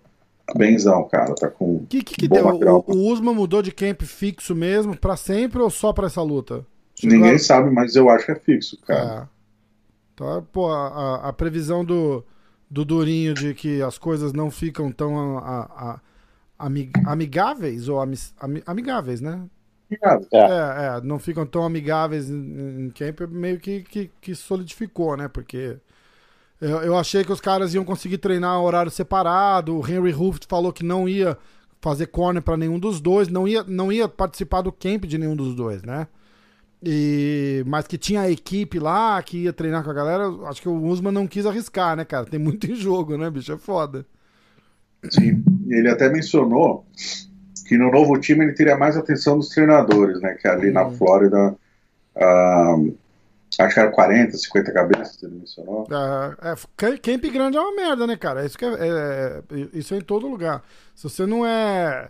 Speaker 3: benzão, cara, tá com
Speaker 1: O que, que, que deu? O, o Usman mudou de camp fixo mesmo para sempre ou só para essa luta?
Speaker 3: Chegou Ninguém a... sabe, mas eu acho que é fixo, cara. É.
Speaker 1: Então, pô, a, a, previsão do, do Durinho de que as coisas não ficam tão a, a, amig, amigáveis ou ami, amigáveis, né? É. é, é, não ficam tão amigáveis em, em camp, meio que, que, que, solidificou, né? Porque eu, eu achei que os caras iam conseguir treinar horário separado. O Henry Hooft falou que não ia fazer corner para nenhum dos dois, não ia, não ia participar do camp de nenhum dos dois, né? E, mas que tinha a equipe lá que ia treinar com a galera. Acho que o Usman não quis arriscar, né, cara? Tem muito em jogo, né, bicho? É foda.
Speaker 3: Sim, ele até mencionou que no novo time ele teria mais atenção dos treinadores, né? Que ali uhum. na Flórida, uh, acho que era 40, 50 cabeças, ele mencionou.
Speaker 1: Uh, é, camp grande é uma merda, né, cara? Isso, é, é, isso é em todo lugar. Se você não é.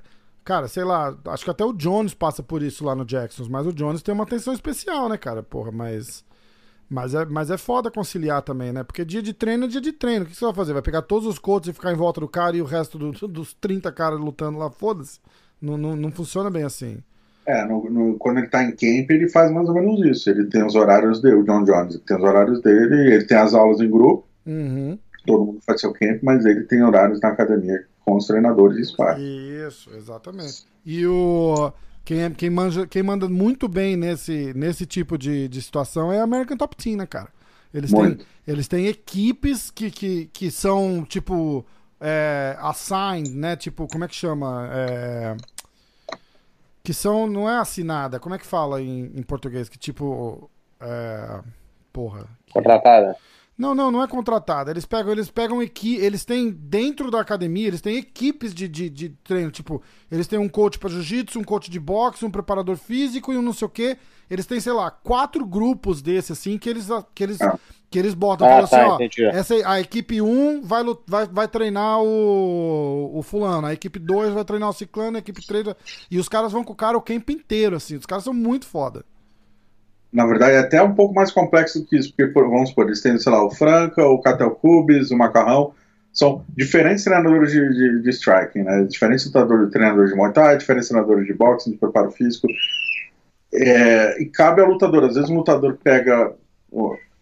Speaker 1: Cara, sei lá, acho que até o Jones passa por isso lá no Jacksons, mas o Jones tem uma atenção especial, né, cara? Porra, mas. Mas é, mas é foda conciliar também, né? Porque dia de treino é dia de treino. O que você vai fazer? Vai pegar todos os coaches e ficar em volta do cara e o resto do, dos 30 caras lutando lá? Foda-se. Não, não, não funciona bem assim.
Speaker 3: É, no, no, quando ele tá em camp, ele faz mais ou menos isso. Ele tem os horários dele, o John Jones tem os horários dele, ele tem as aulas em grupo,
Speaker 1: uhum.
Speaker 3: todo mundo faz seu camp, mas ele tem horários na academia com os treinadores de sparring.
Speaker 1: Isso, exatamente. E o quem, é, quem, manja, quem manda muito bem nesse, nesse tipo de, de situação é a American Top Team, né, cara? Eles têm, eles têm equipes que, que, que são, tipo, é, assigned, né? Tipo, como é que chama? É, que são, não é assinada, como é que fala em, em português? Que tipo, é, porra.
Speaker 2: Contratada.
Speaker 1: Não, não, não é contratada. Eles pegam, eles pegam equi eles têm dentro da academia, eles têm equipes de, de, de treino, tipo, eles têm um coach para jiu-jitsu, um coach de boxe, um preparador físico e um não sei o quê. Eles têm, sei lá, quatro grupos desse assim que eles que eles que eles botam, ah, assim, tá, assim, ó, essa, a equipe 1 vai, vai, vai treinar o, o fulano, a equipe 2 vai treinar o ciclano, a equipe 3 e os caras vão com o cara o campo inteiro, assim, os caras são muito foda.
Speaker 3: Na verdade, é até um pouco mais complexo do que isso, porque, vamos supor, eles têm, sei lá, o Franca, o Catel Cubes, o Macarrão, são diferentes treinadores de, de, de striking, né, diferentes treinadores de Muay Thai, diferentes treinadores de boxe, de preparo físico, é, e cabe ao lutador, às vezes um lutador pega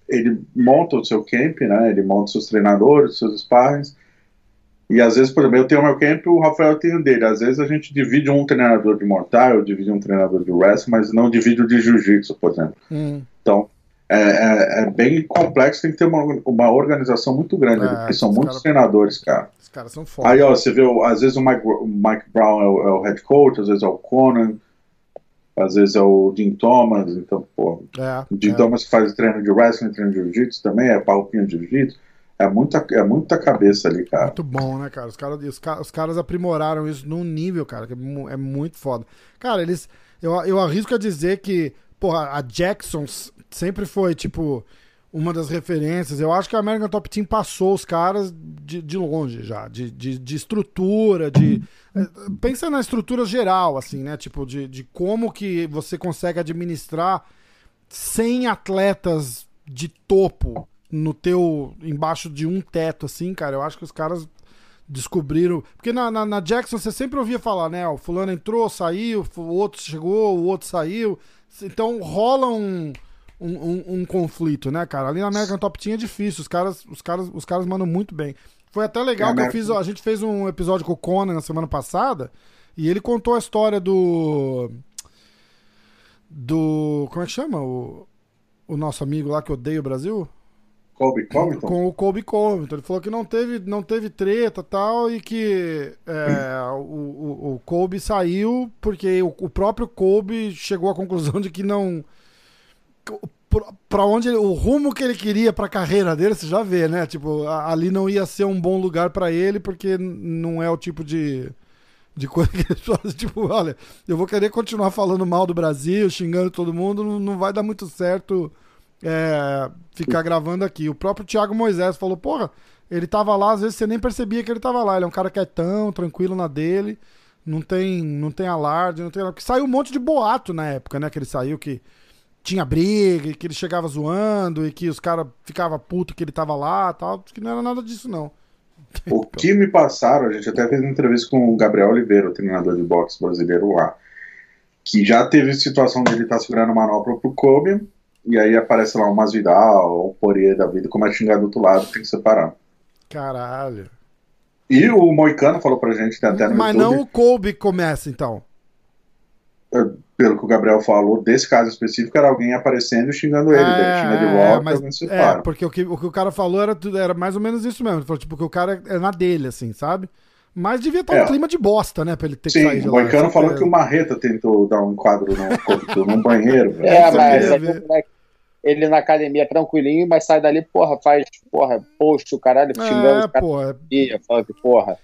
Speaker 3: ele monta o seu camp, né? Ele monta seus treinadores, seus sparrings. E às vezes, por exemplo, eu tenho o meu camp e o Rafael tem o dele. Às vezes a gente divide um treinador de mortal, divide um treinador de wrestling, mas não divide o de jiu-jitsu, por exemplo.
Speaker 1: Hum.
Speaker 3: Então, é, é, é, bem complexo, tem que ter uma, uma organização muito grande, é, porque são muitos cara, treinadores, cara.
Speaker 1: Os caras são fortes.
Speaker 3: Aí, ó, você vê, às vezes o Mike, o Mike Brown é o, é o, head coach, às vezes é o Conan, às vezes é o Jim Thomas, então, pô.
Speaker 1: É,
Speaker 3: o Jim
Speaker 1: é.
Speaker 3: Thomas faz treino de wrestling, treino de jiu-jitsu também, é palpinho de jiu-jitsu. É muita, é muita cabeça ali, cara.
Speaker 1: Muito bom, né, cara? Os, cara, os, os caras aprimoraram isso num nível, cara, que é, é muito foda. Cara, eles. Eu, eu arrisco a dizer que, porra, a Jackson sempre foi, tipo, uma das referências. Eu acho que a American Top Team passou os caras de, de longe já, de, de, de estrutura, de. É, pensa na estrutura geral, assim, né? Tipo, de, de como que você consegue administrar 100 atletas de topo no teu. embaixo de um teto, assim, cara. Eu acho que os caras descobriram. Porque na, na, na Jackson você sempre ouvia falar, né? O fulano entrou, saiu, o outro chegou, o outro saiu. Então rola um um, um, um, conflito, né, cara? Ali na American Top Team é difícil, os caras, os caras, os caras mandam muito bem. Foi até legal que eu fiz, a gente fez um episódio com o Conan na semana passada e ele contou a história do do como é que chama o, o nosso amigo lá que odeia o Brasil?
Speaker 3: Colby Covington?
Speaker 1: Com o Colby Covington. Ele falou que não teve, não teve treta tal, e que é, o, o, o Colby saiu porque o, o próprio Colby chegou à conclusão de que não para onde ele, o rumo que ele queria para a carreira dele, você já vê, né? Tipo, ali não ia ser um bom lugar para ele porque não é o tipo de de coisa que eles fazem, tipo, olha, eu vou querer continuar falando mal do Brasil, xingando todo mundo, não, não vai dar muito certo é, ficar gravando aqui. O próprio Thiago Moisés falou, porra, ele tava lá, às vezes você nem percebia que ele tava lá. Ele é um cara quietão, tranquilo na dele, não tem, não tem alarde, não tem. Saiu um monte de boato na época, né? Que ele saiu que tinha briga, e que ele chegava zoando, e que os caras ficavam puto que ele tava lá tal. Que não era nada disso, não.
Speaker 3: O que me passaram, a gente até fez uma entrevista com o Gabriel Oliveira, o treinador de boxe brasileiro lá, que já teve situação de ele estar tá segurando manopla pro Kobe, e aí aparece lá um Masvidal, ou um Poirier da vida, como é xingar do outro lado, tem que separar.
Speaker 1: Caralho.
Speaker 3: E o Moicano falou pra gente até no
Speaker 1: Mas
Speaker 3: YouTube,
Speaker 1: não o Kobe começa, então.
Speaker 3: pelo que o Gabriel falou, desse caso específico, era alguém aparecendo e xingando ele, daí ele xinga de volta,
Speaker 1: mas,
Speaker 3: alguém se
Speaker 1: é,
Speaker 3: separa.
Speaker 1: porque o que, o que o cara falou era, era mais ou menos isso mesmo. Ele falou, tipo, que o cara é na dele, assim, sabe? Mas devia estar
Speaker 3: É.
Speaker 1: um clima de bosta, né? Pra ele ter que sair
Speaker 3: Sim, o. Moicano falou que o Marreta tentou dar um quadro num, num banheiro. velho.
Speaker 2: É, mas o moleque, ele na academia tranquilinho, mas sai dali, porra, faz, porra, post o caralho, xingando
Speaker 1: É,
Speaker 2: caras
Speaker 1: pô. é-
Speaker 2: dia, falando que, porra.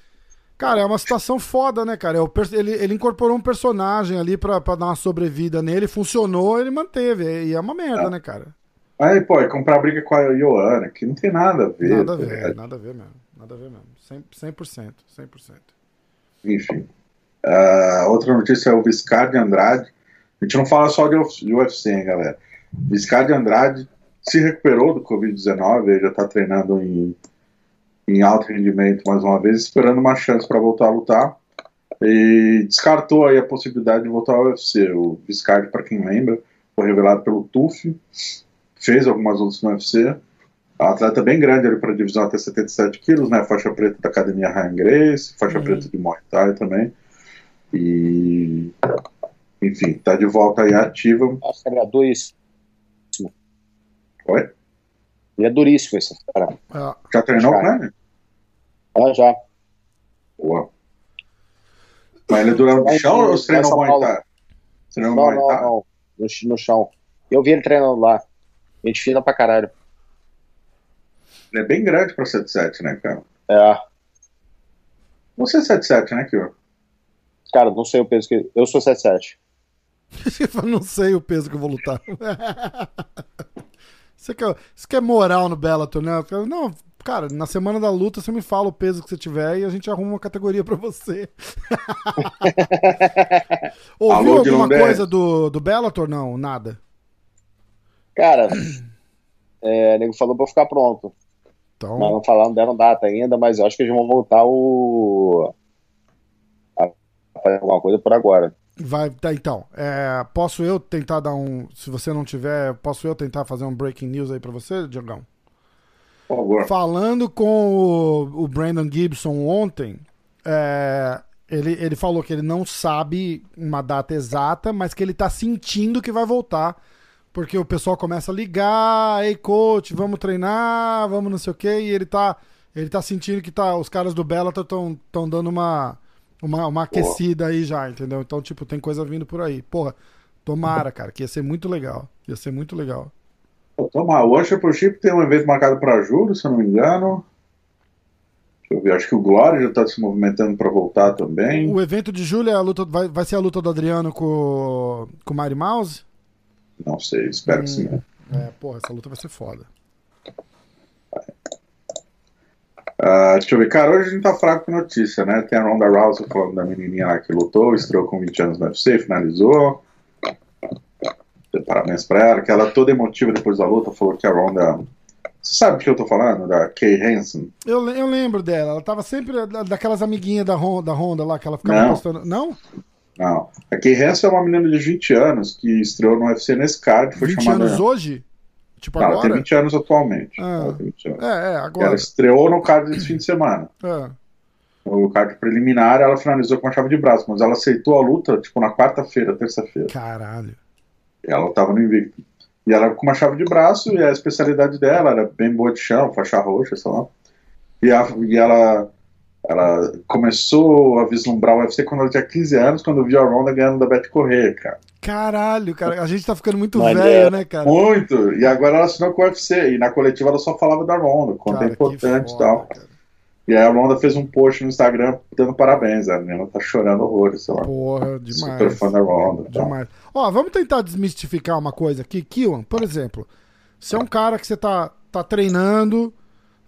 Speaker 1: Cara, é uma situação foda, né, cara? É o Ele, ele incorporou um personagem ali pra, pra dar uma sobrevida nele, funcionou, ele manteve. E é uma merda,
Speaker 3: É.
Speaker 1: né, cara?
Speaker 3: Aí, pô, é comprar briga com a Ioana, que não tem nada a ver.
Speaker 1: Nada a
Speaker 3: tá
Speaker 1: ver, nada a ver mesmo. Nada a ver mesmo. 100%, 100%. 100%.
Speaker 3: Enfim. Ah, outra notícia é o Viscardi Andrade. A gente não fala só de de UFC, hein, galera. Viscardi Andrade se recuperou do Covid-19, ele já tá treinando em, em alto rendimento mais uma vez, esperando uma chance para voltar a lutar. E descartou aí a possibilidade de voltar ao UFC. O Viscardi, para quem lembra, foi revelado pelo TUF, fez algumas lutas no UFC. É um atleta bem grande ali para a divisão até 77 quilos, né? Faixa preta da academia Ryan Grace, faixa
Speaker 1: Uhum.
Speaker 3: preta de Muay Thai também. E. Enfim, tá de volta aí ativa.
Speaker 2: Nossa, duríssimo.
Speaker 3: Oi?
Speaker 2: Ele é duríssimo esse cara.
Speaker 1: Ah,
Speaker 3: Já treinou com ele?
Speaker 2: Ah, já.
Speaker 3: Boa. Mas ele é durante o chão ou você treinou Muay
Speaker 2: Paulo.
Speaker 3: Thai? Treinou
Speaker 2: Não, não,
Speaker 3: Thai?
Speaker 2: não. No, no chão. Eu vi ele treinando lá. Gente fina pra caralho.
Speaker 3: Ele é bem grande pra 77, né, cara?
Speaker 2: É.
Speaker 3: Você é 77, né, Kio?
Speaker 2: Cara, não sei o peso que. Eu sou 77.
Speaker 1: Eu não sei o peso que eu vou lutar. Você quer, você quer moral no Bellator, né? Não, cara, na semana da luta você me fala o peso que você tiver e a gente arruma uma categoria pra você. Ouviu
Speaker 3: Alô,
Speaker 1: alguma
Speaker 3: 10?
Speaker 1: coisa do, do Bellator? Não, nada.
Speaker 2: Cara, é, o nego falou pra eu ficar pronto.
Speaker 1: Então,
Speaker 2: Mas não falaram, deram data ainda, mas eu acho que eles vão voltar o. a fazer alguma coisa por agora.
Speaker 1: Vai. Tá, então, é, posso eu tentar dar um. Se você não tiver, posso eu tentar fazer um breaking news aí pra você, Diogão?
Speaker 3: Por favor.
Speaker 1: Falando com o, o Brandon Gibson ontem, é, ele, ele falou que ele não sabe uma data exata, mas que ele tá sentindo que vai voltar. Porque o pessoal começa a ligar, ei coach, vamos treinar, vamos não sei o quê, e ele tá, ele tá sentindo que tá, os caras do Bellator estão tão dando uma, uma, uma aquecida aí já, entendeu? Então, tipo, tem coisa vindo por aí. Porra, tomara, cara, que ia ser muito legal. Ia ser muito legal.
Speaker 3: Pô, Toma, o Chip tem um evento marcado pra julho, se eu não me engano. Deixa eu ver, acho que o Glória já tá se movimentando pra voltar também.
Speaker 1: O evento de julho é a luta, vai, vai ser a luta do Adriano com, com o Mari Mouse?
Speaker 3: Não sei, espero que sim. né?
Speaker 1: É, porra, essa luta vai ser foda.
Speaker 3: Ah, deixa eu ver, cara, hoje a gente tá fraco com notícia, né? Tem a Ronda Rousey falando da menininha lá que lutou, estreou com 20 anos no UFC, finalizou. Parabéns pra ela, que ela toda emotiva depois da luta, falou que a Ronda. Você sabe do que eu tô falando? Da Kay Hansen?
Speaker 1: Eu, eu lembro dela, ela tava sempre da- daquelas amiguinhas da Honda, da Honda lá, que ela ficava
Speaker 3: Não.
Speaker 1: postando. Não?
Speaker 3: Não. A Kay Hansen é uma menina de 20 anos que estreou no UFC nesse card, foi
Speaker 1: 20
Speaker 3: chamada.
Speaker 1: anos hoje? Tipo
Speaker 3: ela tem
Speaker 1: agora?
Speaker 3: 20 anos atualmente.
Speaker 1: Ah.
Speaker 3: Ela tem 20 anos.
Speaker 1: É, é,
Speaker 3: Ela
Speaker 1: agora.
Speaker 3: estreou no card desse fim de semana.
Speaker 1: É.
Speaker 3: O card preliminar, ela finalizou com a chave de braço, mas ela aceitou a luta, tipo, na quarta-feira, terça-feira.
Speaker 1: Caralho.
Speaker 3: Ela tava no invicto. E ela com uma chave de braço, e a especialidade dela era bem boa de chão, faixa roxa, sei lá. E, a- e ela, ela começou a vislumbrar o UFC quando ela tinha 15 anos, quando viu a Ronda ganhando da Beth Correia, cara.
Speaker 1: Caralho, cara. A gente tá ficando muito
Speaker 2: Maneiro.
Speaker 1: velho, né, cara?
Speaker 3: Muito! E agora ela assinou com o UFC, e na coletiva ela só falava da Ronda, quanto
Speaker 1: Cara,
Speaker 3: é importante e tal.
Speaker 1: cara.
Speaker 3: E aí a Ronda fez um post no Instagram dando parabéns, a menina tá chorando horrores, sei lá.
Speaker 1: Porra, demais.
Speaker 3: Super fã da Ronda.
Speaker 1: Demais. Ó, vamos tentar desmistificar uma coisa aqui. Kiwan, por exemplo, você é um cara que você tá, tá treinando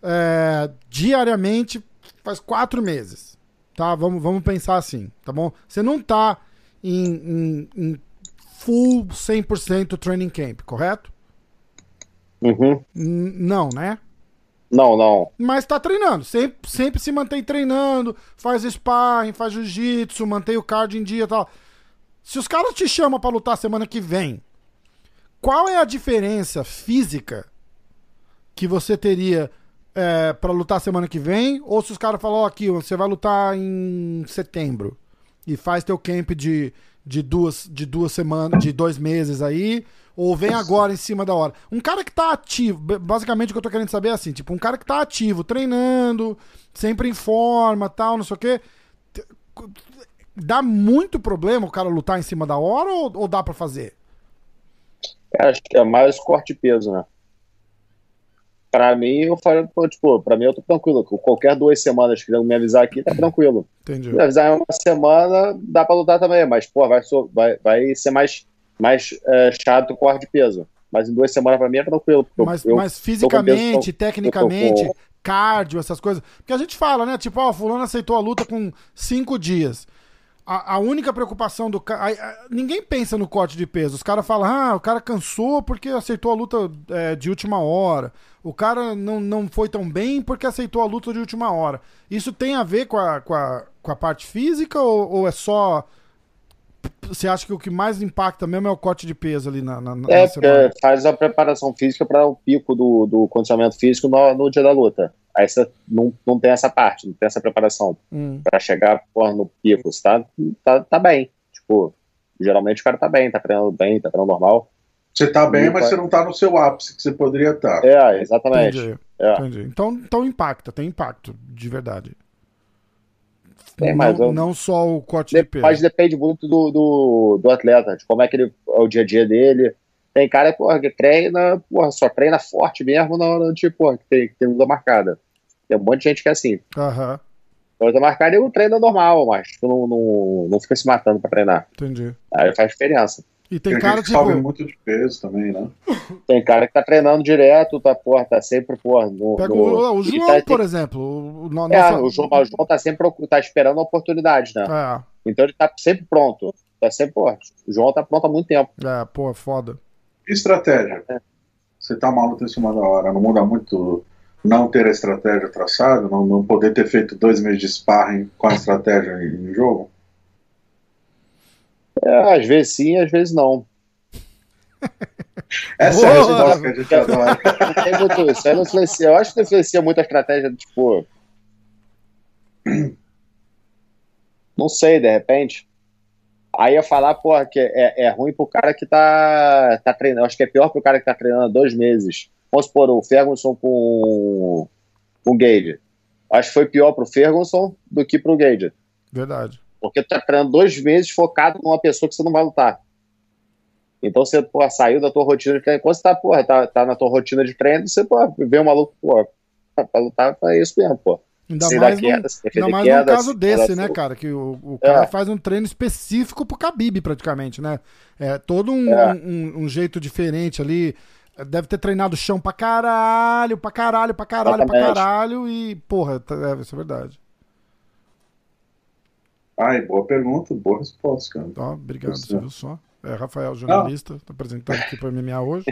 Speaker 1: é, diariamente faz quatro meses. Tá? Vamos, vamos pensar assim, tá bom? Você não tá em, em- em full 100% training camp, correto?
Speaker 2: Uhum.
Speaker 1: Não, né?
Speaker 2: Não, não.
Speaker 1: Mas tá treinando, sempre, sempre se mantém treinando, faz sparring, faz jiu-jitsu, mantém o cardio em dia e tal. Se os caras te chamam pra lutar semana que vem, qual é a diferença física que você teria é, para lutar semana que vem? Ou se os caras falam, ó, aqui, você vai lutar em setembro e faz teu camp de, de, duas, de duas semanas, de dois meses aí, ou vem agora em cima da hora. Um cara que tá ativo, basicamente o que eu tô querendo saber é assim, tipo, um cara que tá ativo, treinando, sempre em forma, tal, não sei o quê. Dá muito problema o cara lutar em cima da hora ou, ou dá pra fazer?
Speaker 2: Cara, acho que é mais corte de peso, né? Pra mim, eu falo, pô, tipo, pra mim eu tô tranquilo. Qualquer duas semanas que me avisar aqui, tá tranquilo.
Speaker 1: Entendi.
Speaker 2: Me avisar em uma semana, dá pra lutar também, mas, pô, vai, so- vai, vai ser mais, mais é, chato o corte de peso. Mas em duas semanas pra mim é tranquilo.
Speaker 1: Mas,
Speaker 2: eu-
Speaker 1: mas fisicamente, tecnicamente,
Speaker 2: com-
Speaker 1: cardio, essas coisas. Porque a gente fala, né? Tipo, ó, fulano aceitou a luta com cinco dias. A, a única preocupação do cara. Ninguém pensa no corte de peso. Os caras falam, ah, o cara cansou porque aceitou a luta é, de última hora. O cara não, não foi tão bem porque aceitou a luta de última hora. Isso tem a ver com a, com a, com a parte física ou, ou é só. Você acha que o que mais impacta mesmo é o corte de peso ali na, na, na
Speaker 2: É,
Speaker 1: semana?
Speaker 2: porque faz a preparação física para o pico do, do condicionamento físico no, no dia da luta. Aí você não, não tem essa parte, não tem essa preparação
Speaker 1: Hum,
Speaker 2: para chegar porra, no pico. Você tá, tá, tá bem. Tipo, geralmente o cara tá bem, tá treinando bem, tá treinando normal.
Speaker 3: Você tá bem, mas você não tá no seu ápice que você poderia estar.
Speaker 2: É, exatamente.
Speaker 1: entendi.
Speaker 2: É.
Speaker 1: Entendi. Então, então impacta, tem impacto, de verdade.
Speaker 2: Tem,
Speaker 1: não,
Speaker 2: mas eu-
Speaker 1: não só o corte de
Speaker 2: De-
Speaker 1: peso.
Speaker 2: mas depende muito do, do, do atleta, de como é que ele é o dia a dia dele. Tem cara porra, que treina, porra, só treina forte mesmo na hora de, porra, que tem, que tem luta marcada. Tem um monte de gente que é assim.
Speaker 1: Aham,
Speaker 2: Luta marcada ele treina normal, mas tu não, não, não fica se matando pra treinar.
Speaker 1: entendi.
Speaker 2: Aí faz diferença.
Speaker 1: E tem
Speaker 3: Tem
Speaker 1: cara,
Speaker 3: que sobe
Speaker 1: tipo,
Speaker 3: muito de peso também, né?
Speaker 2: Tem cara que tá treinando direto, tá, porra, tá sempre, porra, no.
Speaker 1: pega
Speaker 2: no-
Speaker 1: o, o João,
Speaker 2: tá-
Speaker 1: por exemplo. O, no-
Speaker 2: É,
Speaker 1: nossa-
Speaker 2: o João, o João tá sempre tá esperando a oportunidade, né?
Speaker 1: É,
Speaker 2: Então ele tá sempre pronto. Tá sempre, porra, o João tá pronto há muito tempo.
Speaker 1: é, pô, foda.
Speaker 3: Estratégia? Você tá uma luta em cima da hora, não muda muito não ter a estratégia traçada, não, não poder ter feito dois meses de sparring com a estratégia em, em jogo?
Speaker 2: É, às vezes sim, às vezes não.
Speaker 3: Essa é a
Speaker 1: Boa!
Speaker 3: resposta que a gente adora.
Speaker 2: Não isso. Aí não influencia. Eu acho que influencia muito a estratégia, tipo. Não sei, de repente. Aí eu falar, porra, que é, é ruim pro cara que tá, tá treinando. Acho que é pior pro cara que tá treinando há dois meses. Vamos supor, o Ferguson com, com o Gage. Acho que foi pior pro Ferguson do que pro Gage.
Speaker 1: Verdade.
Speaker 2: Porque tu tá treinando dois meses focado numa pessoa que você não vai lutar. Então você, porra, saiu da tua rotina de treino. Quando você tá, porra, tá, tá na tua rotina de treino, você, porra, vê um maluco, porra, pra lutar, é isso mesmo, pô.
Speaker 1: Ainda
Speaker 2: Se
Speaker 1: mais, num,
Speaker 2: queda, defender
Speaker 1: ainda mais num
Speaker 2: queda,
Speaker 1: caso
Speaker 2: se
Speaker 1: desse,
Speaker 2: ela-
Speaker 1: né, cara? Que o, o
Speaker 2: É.
Speaker 1: cara faz um treino específico pro Khabib, praticamente, né? É todo um,
Speaker 2: É.
Speaker 1: um, um jeito diferente ali. Deve ter treinado chão pra caralho, pra caralho, pra caralho, pra
Speaker 2: Exatamente.
Speaker 1: caralho. E, porra, tá- é, isso é verdade.
Speaker 3: Ai, boa pergunta, boa resposta, cara.
Speaker 1: Ó, obrigado,
Speaker 3: Você.
Speaker 1: viu só? É, Rafael, jornalista, tá apresentando aqui pro MMA hoje.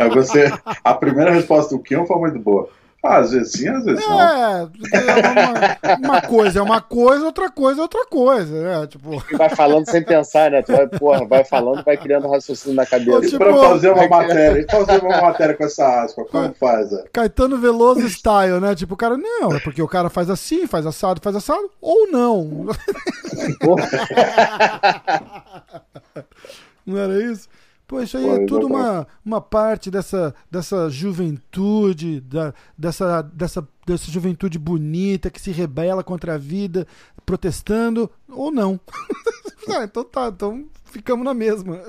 Speaker 3: Aí você, a primeira resposta do Kion foi muito boa. Ah, às vezes sim, às vezes não.
Speaker 1: É, é uma, uma coisa é uma coisa, outra coisa é outra coisa, né? Tipo,
Speaker 2: E vai falando sem pensar, né? Tu vai, porra, vai falando, vai criando raciocínio na cabeça.
Speaker 1: tipo,
Speaker 3: Pra fazer uma matéria, e fazer uma matéria com essa aspa, como faz? é?
Speaker 1: Caetano Veloso style, né? Tipo, o cara, não, é porque o cara faz assim, faz assado, faz assado, ou não. Não era isso? Pô, isso aí é tudo uma, uma parte dessa, dessa juventude, da, dessa, dessa, dessa juventude bonita que se rebela contra a vida, protestando, ou não. ah, então tá, então ficamos na mesma.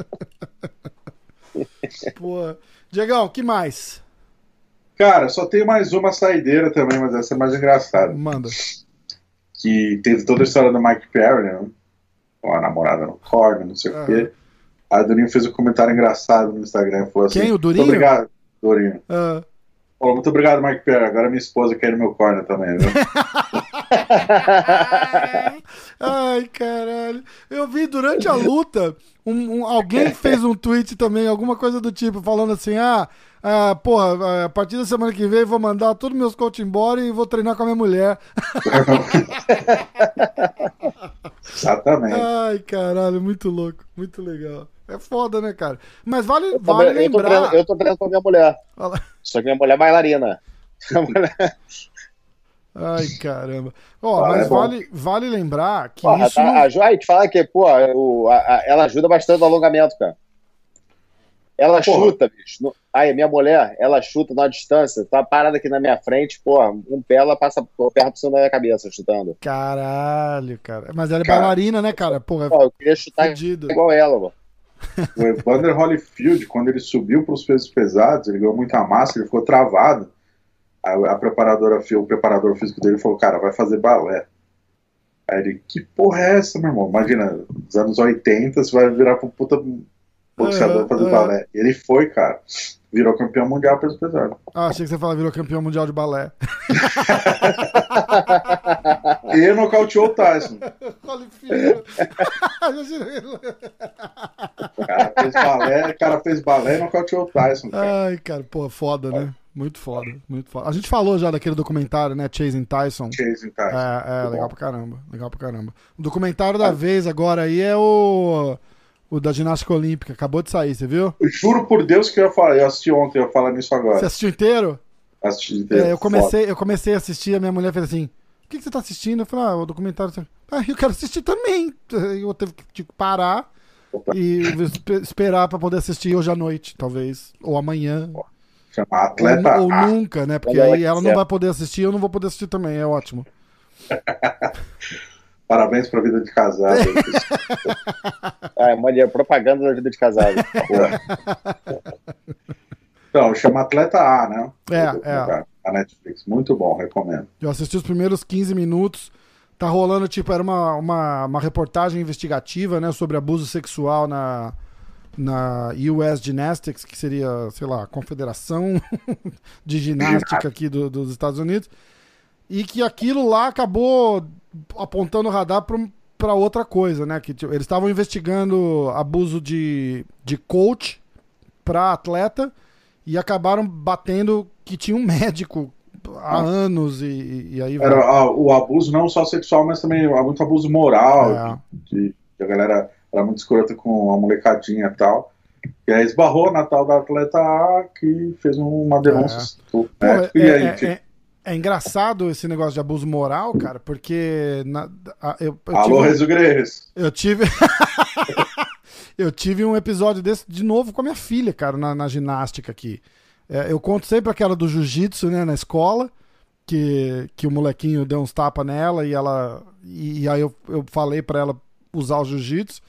Speaker 1: Pô. Diegão, que mais?
Speaker 3: Cara, só tem mais uma saideira também, mas essa é mais engraçada.
Speaker 1: Manda.
Speaker 3: Que teve toda a história do Mike Perry, né? Com a namorada no corner, não sei o
Speaker 1: Aham.
Speaker 3: Quê. A Durinho fez um comentário engraçado no Instagram. Falou assim:
Speaker 1: Quem, o Durinho?
Speaker 3: "Muito Obrigado, Durinho.
Speaker 1: Ah,
Speaker 3: Falou, muito obrigado, Mike Perry. Agora minha esposa quer ir no meu corner também, viu?
Speaker 1: Ai, caralho. Eu vi durante a luta, um, um- alguém fez um tweet também, alguma coisa do tipo, falando assim: ah, ah, porra, a partir da semana que vem eu vou mandar todos meus coach embora e vou treinar com a minha mulher.
Speaker 3: Exatamente.
Speaker 1: Ai, caralho, muito louco, muito legal. É foda, né, cara? Mas vale,
Speaker 2: Eu tô,
Speaker 1: vale
Speaker 2: eu, tô
Speaker 1: lembrar.
Speaker 2: treinando, eu tô treinando com a minha mulher. Só que minha mulher é bailarina.
Speaker 1: Ai, caramba. Ó,
Speaker 3: Ah,
Speaker 1: mas
Speaker 3: é
Speaker 1: vale, vale lembrar que
Speaker 2: Porra,
Speaker 1: isso.
Speaker 2: tá, a aí te fala que, pô, o- a- a- ela ajuda bastante no alongamento, cara. Ela
Speaker 3: Porra.
Speaker 2: chuta, bicho. No- Aí, minha mulher, ela chuta na distância, tá parada aqui na minha frente, pô, um pé ela passa o perna por cima da minha cabeça chutando.
Speaker 1: Caralho, cara. Mas ela é
Speaker 3: Cara.
Speaker 1: bailarina, né, cara? Porra,
Speaker 2: Pô, eu queria chutar
Speaker 1: fudido.
Speaker 2: igual ela, mano.
Speaker 3: O Evander Holyfield, quando ele subiu para os pesos pesados, ele ganhou muita massa, ele ficou travado. A, a preparadora, o preparador físico dele falou, cara, vai fazer balé. Aí ele, que porra é essa, meu irmão? Imagina, nos anos 80, você vai virar pra um puta boxeador
Speaker 1: Aham,
Speaker 3: fazer
Speaker 1: aham.
Speaker 3: balé. E ele foi, cara. Virou campeão mundial peso pesado.
Speaker 1: Ah, achei que você falava virou campeão mundial de balé.
Speaker 3: E nocauteou o Tyson. O cara fez balé, o cara fez balé e nocauteou o Tyson, cara.
Speaker 1: Ai, cara, pô, foda, né? Muito foda, muito foda. A gente falou já daquele documentário, né? Chasing Tyson.
Speaker 3: Chasing Tyson.
Speaker 1: É, é, legal
Speaker 3: bom.
Speaker 1: pra caramba. Legal pra caramba. O documentário da vez agora aí é o. O da ginástica olímpica. Acabou de sair, você viu?
Speaker 3: Eu juro por Deus que eu ia falar, eu assisti ontem, eu ia falar nisso agora.
Speaker 1: Você assistiu inteiro?
Speaker 3: Assisti inteiro.
Speaker 1: É, eu comecei, eu comecei a assistir, a minha mulher fez assim: O que, que você tá assistindo? Eu falei, ah, o documentário. Ah, eu quero assistir também. Eu teve que tipo, parar
Speaker 3: Opa.
Speaker 1: e espe- esperar pra poder assistir hoje à noite, talvez. Ou amanhã.
Speaker 3: Chama Atleta
Speaker 1: ou, ou nunca, né? Porque aí ela não vai poder assistir, eu não vou poder assistir também. É ótimo.
Speaker 3: Parabéns pra vida de casado.
Speaker 2: Ah, é uma de- propaganda da vida de casado.
Speaker 3: então, chama Atleta A, né?
Speaker 1: É,
Speaker 3: documentário, A Netflix. Muito bom, recomendo.
Speaker 1: Eu assisti os primeiros 15 minutos. Tá rolando, tipo, era uma, uma, uma reportagem investigativa, né, sobre abuso sexual na, na US Gymnastics, que seria, sei lá, a Confederação de Ginástica aqui do- dos Estados Unidos. E que aquilo lá acabou apontando o radar para outra coisa, né? Que tipo, eles estavam investigando abuso de, de coach para atleta e acabaram batendo que tinha um médico há
Speaker 3: Ah.
Speaker 1: anos e, e aí vai.
Speaker 3: Era ah, o abuso não só sexual, mas também muito abuso moral.
Speaker 1: É.
Speaker 3: De, de- a galera era muito escrota com a molecadinha e tal. E aí esbarrou na tal da Atleta A que fez uma denúncia.
Speaker 1: Pô,
Speaker 3: né?
Speaker 1: é,
Speaker 3: e aí,
Speaker 1: é- engraçado esse negócio de abuso moral, cara, porque na- a- eu, eu
Speaker 3: alô,
Speaker 1: tive,
Speaker 3: Rezo Greres.
Speaker 1: eu tive eu tive um episódio desse de novo com a minha filha, cara, na, na ginástica aqui. É, eu conto sempre aquela do jiu-jitsu, né, na escola, que, que o molequinho deu uns tapas nela e ela e, e aí eu, eu falei pra ela usar o jiu-jitsu,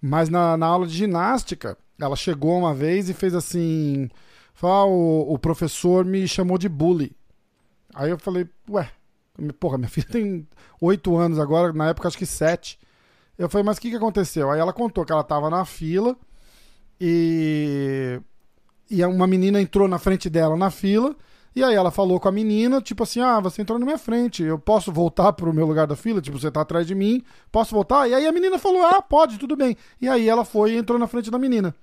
Speaker 1: mas na, na aula de ginástica, ela chegou uma vez e fez assim, falou, ah, o, o professor me chamou de bully. Aí eu falei, ué, porra, minha filha tem oito anos agora, na época acho que sete. Eu falei, mas o que, que aconteceu? Aí ela contou que ela tava na fila e, e uma menina entrou na frente dela na fila. E aí ela falou com a menina, tipo assim, ah, você entrou na minha frente, eu posso voltar pro meu lugar da fila? Tipo, você tá atrás de mim, posso voltar? E aí a menina falou, ah, pode, tudo bem. E aí ela foi e entrou na frente da menina.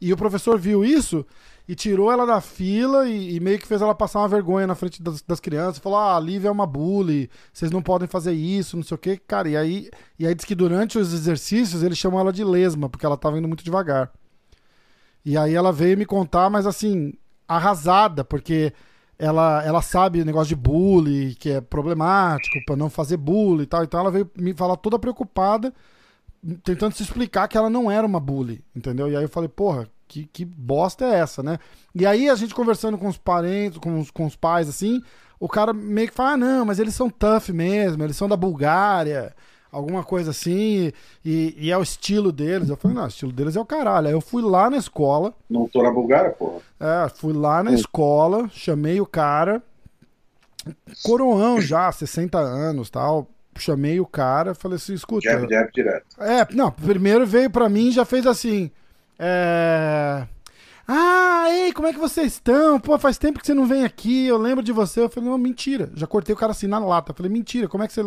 Speaker 1: E o professor viu isso e tirou ela da fila e, e meio que fez ela passar uma vergonha na frente das, das crianças. Falou: ah, a Lívia é uma bully, vocês não podem fazer isso, não sei o quê. Cara, e aí, e aí diz que durante os exercícios ele chamou ela de lesma, porque ela tava indo muito devagar. E aí ela veio me contar, mas assim, arrasada, porque ela, ela sabe o negócio de bullying, que é problemático, pra não fazer bullying e tal. Então ela veio me falar toda preocupada tentando se explicar que ela não era uma bully, entendeu? E aí eu falei, porra, que, que bosta é essa, né? E aí a gente conversando com os parentes, com os, com os pais, assim, o cara meio que fala, ah, não, mas eles são tough mesmo, eles são da Bulgária, alguma coisa assim, e, e é o estilo deles. Eu falei, não, o estilo deles é o caralho. Aí eu fui lá na escola,
Speaker 3: Não tô na Bulgária, porra.
Speaker 1: é, fui lá na escola, chamei o cara, coroão já, 60 anos tal. Chamei o cara, falei assim, escuta.
Speaker 3: Jab, jab direto.
Speaker 1: É, não, primeiro veio pra mim e já fez assim. É. Ah, ei, como é que vocês estão? Pô, faz tempo que você não vem aqui, eu lembro de você. Eu falei, não, mentira. Já cortei o cara assim na lata. Eu falei, mentira, como é que você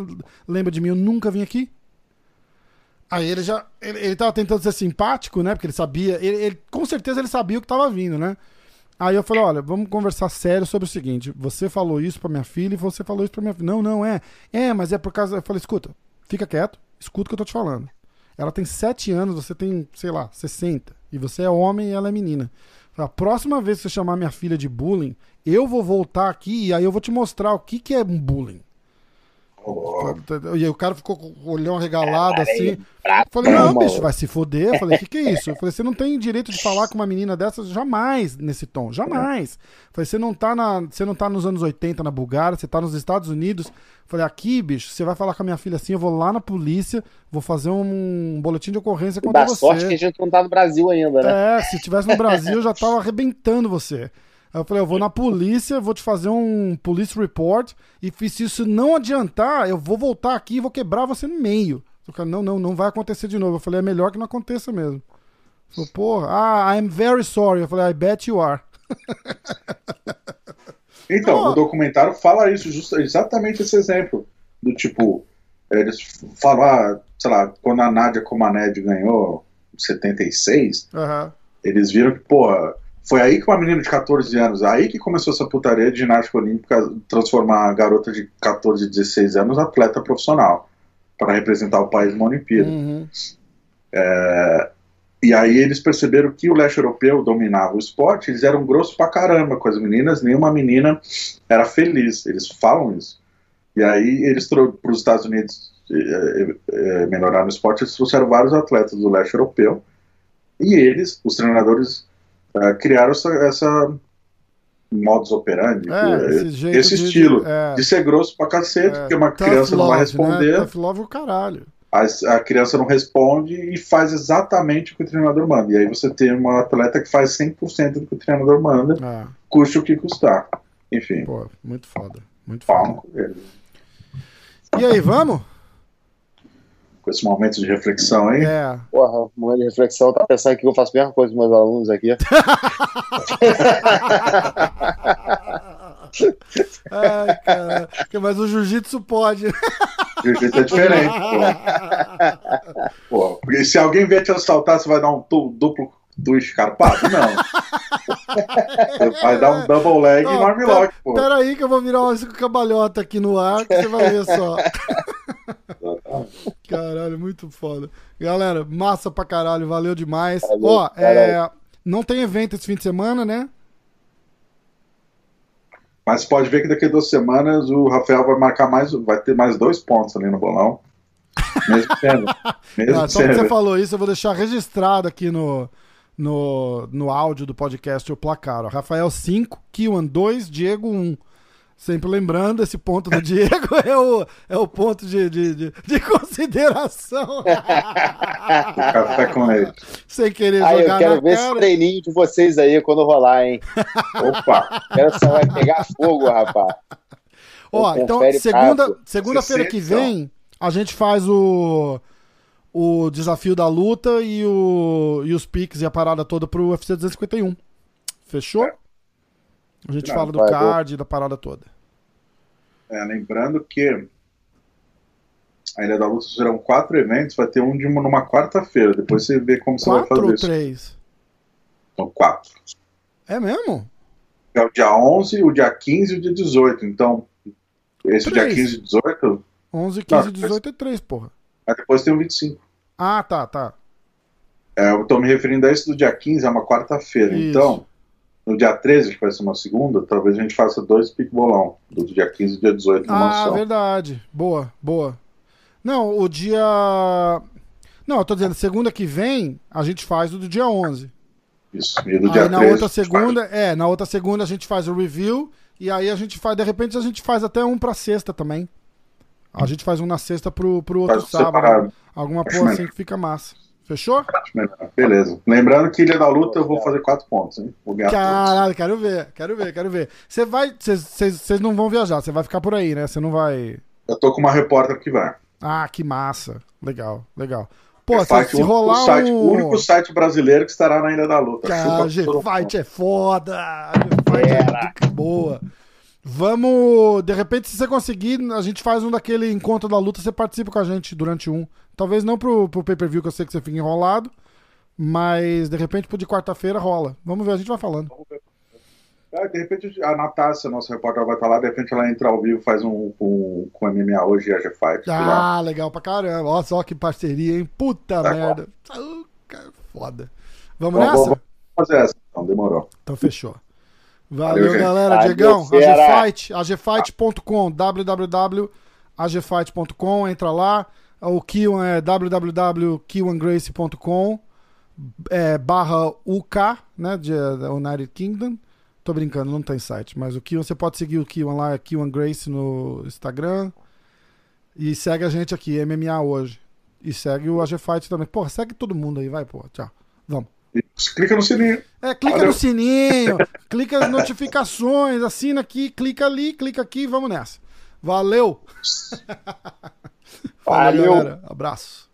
Speaker 1: lembra de mim? Eu nunca vim aqui. Aí ele já. Ele, ele tava tentando ser simpático, né? Porque ele sabia. Ele, ele- com certeza ele sabia o que tava vindo, né? Aí eu falei, olha, vamos conversar sério sobre o seguinte. Você falou isso pra minha filha e você falou isso pra minha filha. Não, não, é. É, mas é por causa. Eu falei, escuta, fica quieto, escuta o que eu tô te falando. Ela tem 7 anos, você tem, sei lá, 60. E você é homem e ela é menina. A próxima vez que você chamar minha filha de bullying, eu vou voltar aqui e aí eu vou te mostrar o que, que é um bullying. E aí o cara ficou com o olhão regalado assim.
Speaker 2: Pra
Speaker 1: Falei, não, bicho, vai se foder. Eu falei, o que, que é isso? Eu falei, você não tem direito de falar com uma menina dessas jamais nesse tom. Jamais. Eu falei, você não tá na. Você não tá nos anos 80 na Bulgária, você tá nos Estados Unidos. Eu falei, aqui, bicho, você vai falar com a minha filha assim, eu vou lá na polícia, vou fazer um boletim de ocorrência contra
Speaker 2: Dá sorte que a
Speaker 1: você.
Speaker 2: gente não tá no Brasil ainda, né?
Speaker 1: É, se tivesse no Brasil, eu já tava arrebentando você. Aí eu falei, eu vou na polícia, vou te fazer um police report, e se isso não adiantar, eu vou voltar aqui e vou quebrar você no meio. O cara, não, não, não vai acontecer de novo. Eu falei, é melhor que não aconteça mesmo. Falou, porra, ah, I'm very sorry. Eu falei, I bet you are.
Speaker 3: Então,
Speaker 1: Ó.
Speaker 3: o documentário fala isso, justa- exatamente esse exemplo. Do tipo, eles falam, ah, sei lá, quando a Nádia Comaned ganhou em 76,
Speaker 1: Aham.
Speaker 3: eles viram que, porra, foi aí que uma menina de 14 anos, aí que começou essa putaria de ginástica olímpica, transformar a garota de 14, 16 anos atleta profissional, para representar o país numa Olimpíada.
Speaker 1: Uhum.
Speaker 3: E aí eles perceberam que o leste europeu dominava o esporte, eles eram grossos pra caramba com as meninas, nenhuma menina era feliz, eles falam isso. E aí eles para os Estados Unidos eh, eh, melhorar no esporte, eles trouxeram vários atletas do leste europeu, e eles, os treinadores, eh, criaram essa, essa modus operandi,
Speaker 1: É,
Speaker 3: eh,
Speaker 1: esse
Speaker 3: esse
Speaker 1: de-
Speaker 3: estilo,
Speaker 1: é.
Speaker 3: de ser grosso pra cacete,
Speaker 1: É,
Speaker 3: porque uma criança não vai
Speaker 1: love,
Speaker 3: responder,
Speaker 1: Né? Love o caralho.
Speaker 3: a, a criança não responde e faz exatamente o que o treinador manda. E aí você tem uma atleta que faz 100% do que o treinador manda,
Speaker 1: Ah,
Speaker 3: custe o que custar. Enfim,
Speaker 1: pô, muito foda. Muito foda.
Speaker 3: palmo.
Speaker 1: E aí, vamos?
Speaker 3: Com esse momento de reflexão aí.
Speaker 1: É.
Speaker 2: Porra, um momento de reflexão, tá pensando que eu faço a mesma coisa com meus alunos aqui.
Speaker 1: Ai, cara. Mas o jiu-jitsu pode.
Speaker 3: Jeito é diferente, pô. pô. Porque se alguém vier te assaltar, você vai dar um duplo twist carpado? Não. Você vai dar um double leg
Speaker 1: Ó,
Speaker 3: e no armlock, pô.
Speaker 1: Pera aí que eu vou virar uma cambalhota aqui no ar que você vai ver só. Caralho, muito foda. Galera, massa pra caralho, valeu demais.
Speaker 2: Valeu,
Speaker 1: Ó, é, não tem evento esse fim de semana, né?
Speaker 3: Mas pode ver que daqui a duas semanas o Rafael vai marcar mais, vai ter mais dois pontos ali no bolão. Mesmo sendo. Mesmo
Speaker 1: Ah, só que
Speaker 3: sendo.
Speaker 1: você falou isso, eu vou deixar registrado aqui no, no, no áudio do podcast o placar. Ó. Rafael 5, Kiwan 2, Diego 1. Sempre lembrando, esse ponto do Diego é o, é o ponto de, de, de, de consideração.
Speaker 3: Café com leite.
Speaker 1: Sem querer
Speaker 2: Aí eu
Speaker 1: jogar
Speaker 2: quero
Speaker 1: na
Speaker 2: ver esse
Speaker 1: cara.
Speaker 2: treininho de vocês aí quando rolar, hein?
Speaker 3: Opa!
Speaker 2: Essa vai pegar fogo, rapaz.
Speaker 1: Ó, então,
Speaker 2: Confere
Speaker 1: segunda, segunda-feira que
Speaker 3: 60,
Speaker 1: vem, a gente faz o, o desafio da luta e, o, e os piques e a parada toda pro UFC 251. Fechou? A gente
Speaker 3: Não,
Speaker 1: fala do
Speaker 2: vai,
Speaker 1: card e da parada toda.
Speaker 3: É, lembrando que a Ilha da Luta serão quatro eventos, vai ter um de uma, numa quarta-feira. Depois você vê como você vai
Speaker 1: Quatro
Speaker 3: fazer
Speaker 1: ou
Speaker 3: isso.
Speaker 1: três?
Speaker 3: Então, quatro.
Speaker 1: É mesmo?
Speaker 3: É o dia 11, o dia 15 e o dia 18. Então, esse
Speaker 1: Três.
Speaker 3: dia 15 e 18,
Speaker 1: 11, 15,
Speaker 3: Não,
Speaker 1: 18 é três, porra.
Speaker 3: aí depois tem o 25.
Speaker 1: Ah, tá, tá.
Speaker 3: É, eu tô me referindo a esse do dia 15, é uma quarta-feira. Então, no dia 13, que vai ser uma segunda, talvez a gente faça dois pique bolão. Do dia 15 e dia 18 no
Speaker 1: Ah,
Speaker 3: mansão.
Speaker 1: verdade. Boa, boa. Não, o dia. Não, eu tô dizendo, segunda que vem, a gente faz o do dia 11.
Speaker 3: Isso. E do dia
Speaker 1: Aí na
Speaker 3: 13,
Speaker 1: outra segunda, é, na outra segunda a gente faz o review e aí a gente faz, de repente a gente faz até um pra sexta também. A gente faz um na sexta pro, pro outro
Speaker 3: Faz
Speaker 1: sábado.
Speaker 3: separado.
Speaker 1: Alguma
Speaker 3: Acho
Speaker 1: porra assim que fica massa. Fechou?
Speaker 3: Beleza. Lembrando que Ilha da Luta eu vou fazer quatro pontos, hein? Vou ganhar todos.
Speaker 1: Caralho, quero ver, quero ver, quero ver. Você vai. Vocês não vão viajar, você vai ficar por aí, né? Você não vai.
Speaker 3: Eu tô com uma repórter que vai.
Speaker 1: Ah, que massa. Legal, legal. Pô,
Speaker 3: É
Speaker 1: se,
Speaker 3: Fight,
Speaker 1: se rolar
Speaker 3: site,
Speaker 1: um.
Speaker 3: O único site brasileiro que estará na Ilha da Luta.
Speaker 1: Cara. G-Fight é foda. G-Fight é muito boa. Vamos. De repente, se você conseguir, a gente faz um daquele encontro da luta, você participa com a gente durante um. Talvez não pro, pro pay-per-view, que eu sei que você fica enrolado. Mas de repente pro de quarta-feira rola. Vamos ver, a gente vai falando.
Speaker 3: É, de repente a Natácia, nossa repórter, vai estar lá, de repente ela entra ao vivo, faz um com, com MMA hoje e a G-Fight.
Speaker 1: Ah, legal pra caramba. Olha só que parceria, hein? Puta é merda. Uh, cara, foda. Vamos Bom, nessa? Vamos
Speaker 3: fazer essa, então, demorou.
Speaker 1: Então fechou. Valeu, Valeu galera. Ai, Diegão, AGFight, agfight.com, www.agfight.com, entra lá. O Kiwan é www.kiwangrace.com é, barra UK, né, de United Kingdom. Tô brincando, não tem site, mas o Kiwan, você pode seguir o Kiwan lá, é Kiwan Grace no Instagram. E segue a gente aqui, MMA hoje. E segue o AG Fight também. Porra, segue todo mundo aí, vai, porra. Tchau. Vamos.
Speaker 3: Clica no sininho.
Speaker 1: É, clica Valeu. no sininho, clica nas notificações, assina aqui, clica ali, clica aqui, vamos nessa. Valeu!
Speaker 2: Valeu. Valeu. Galera.
Speaker 1: Abraço.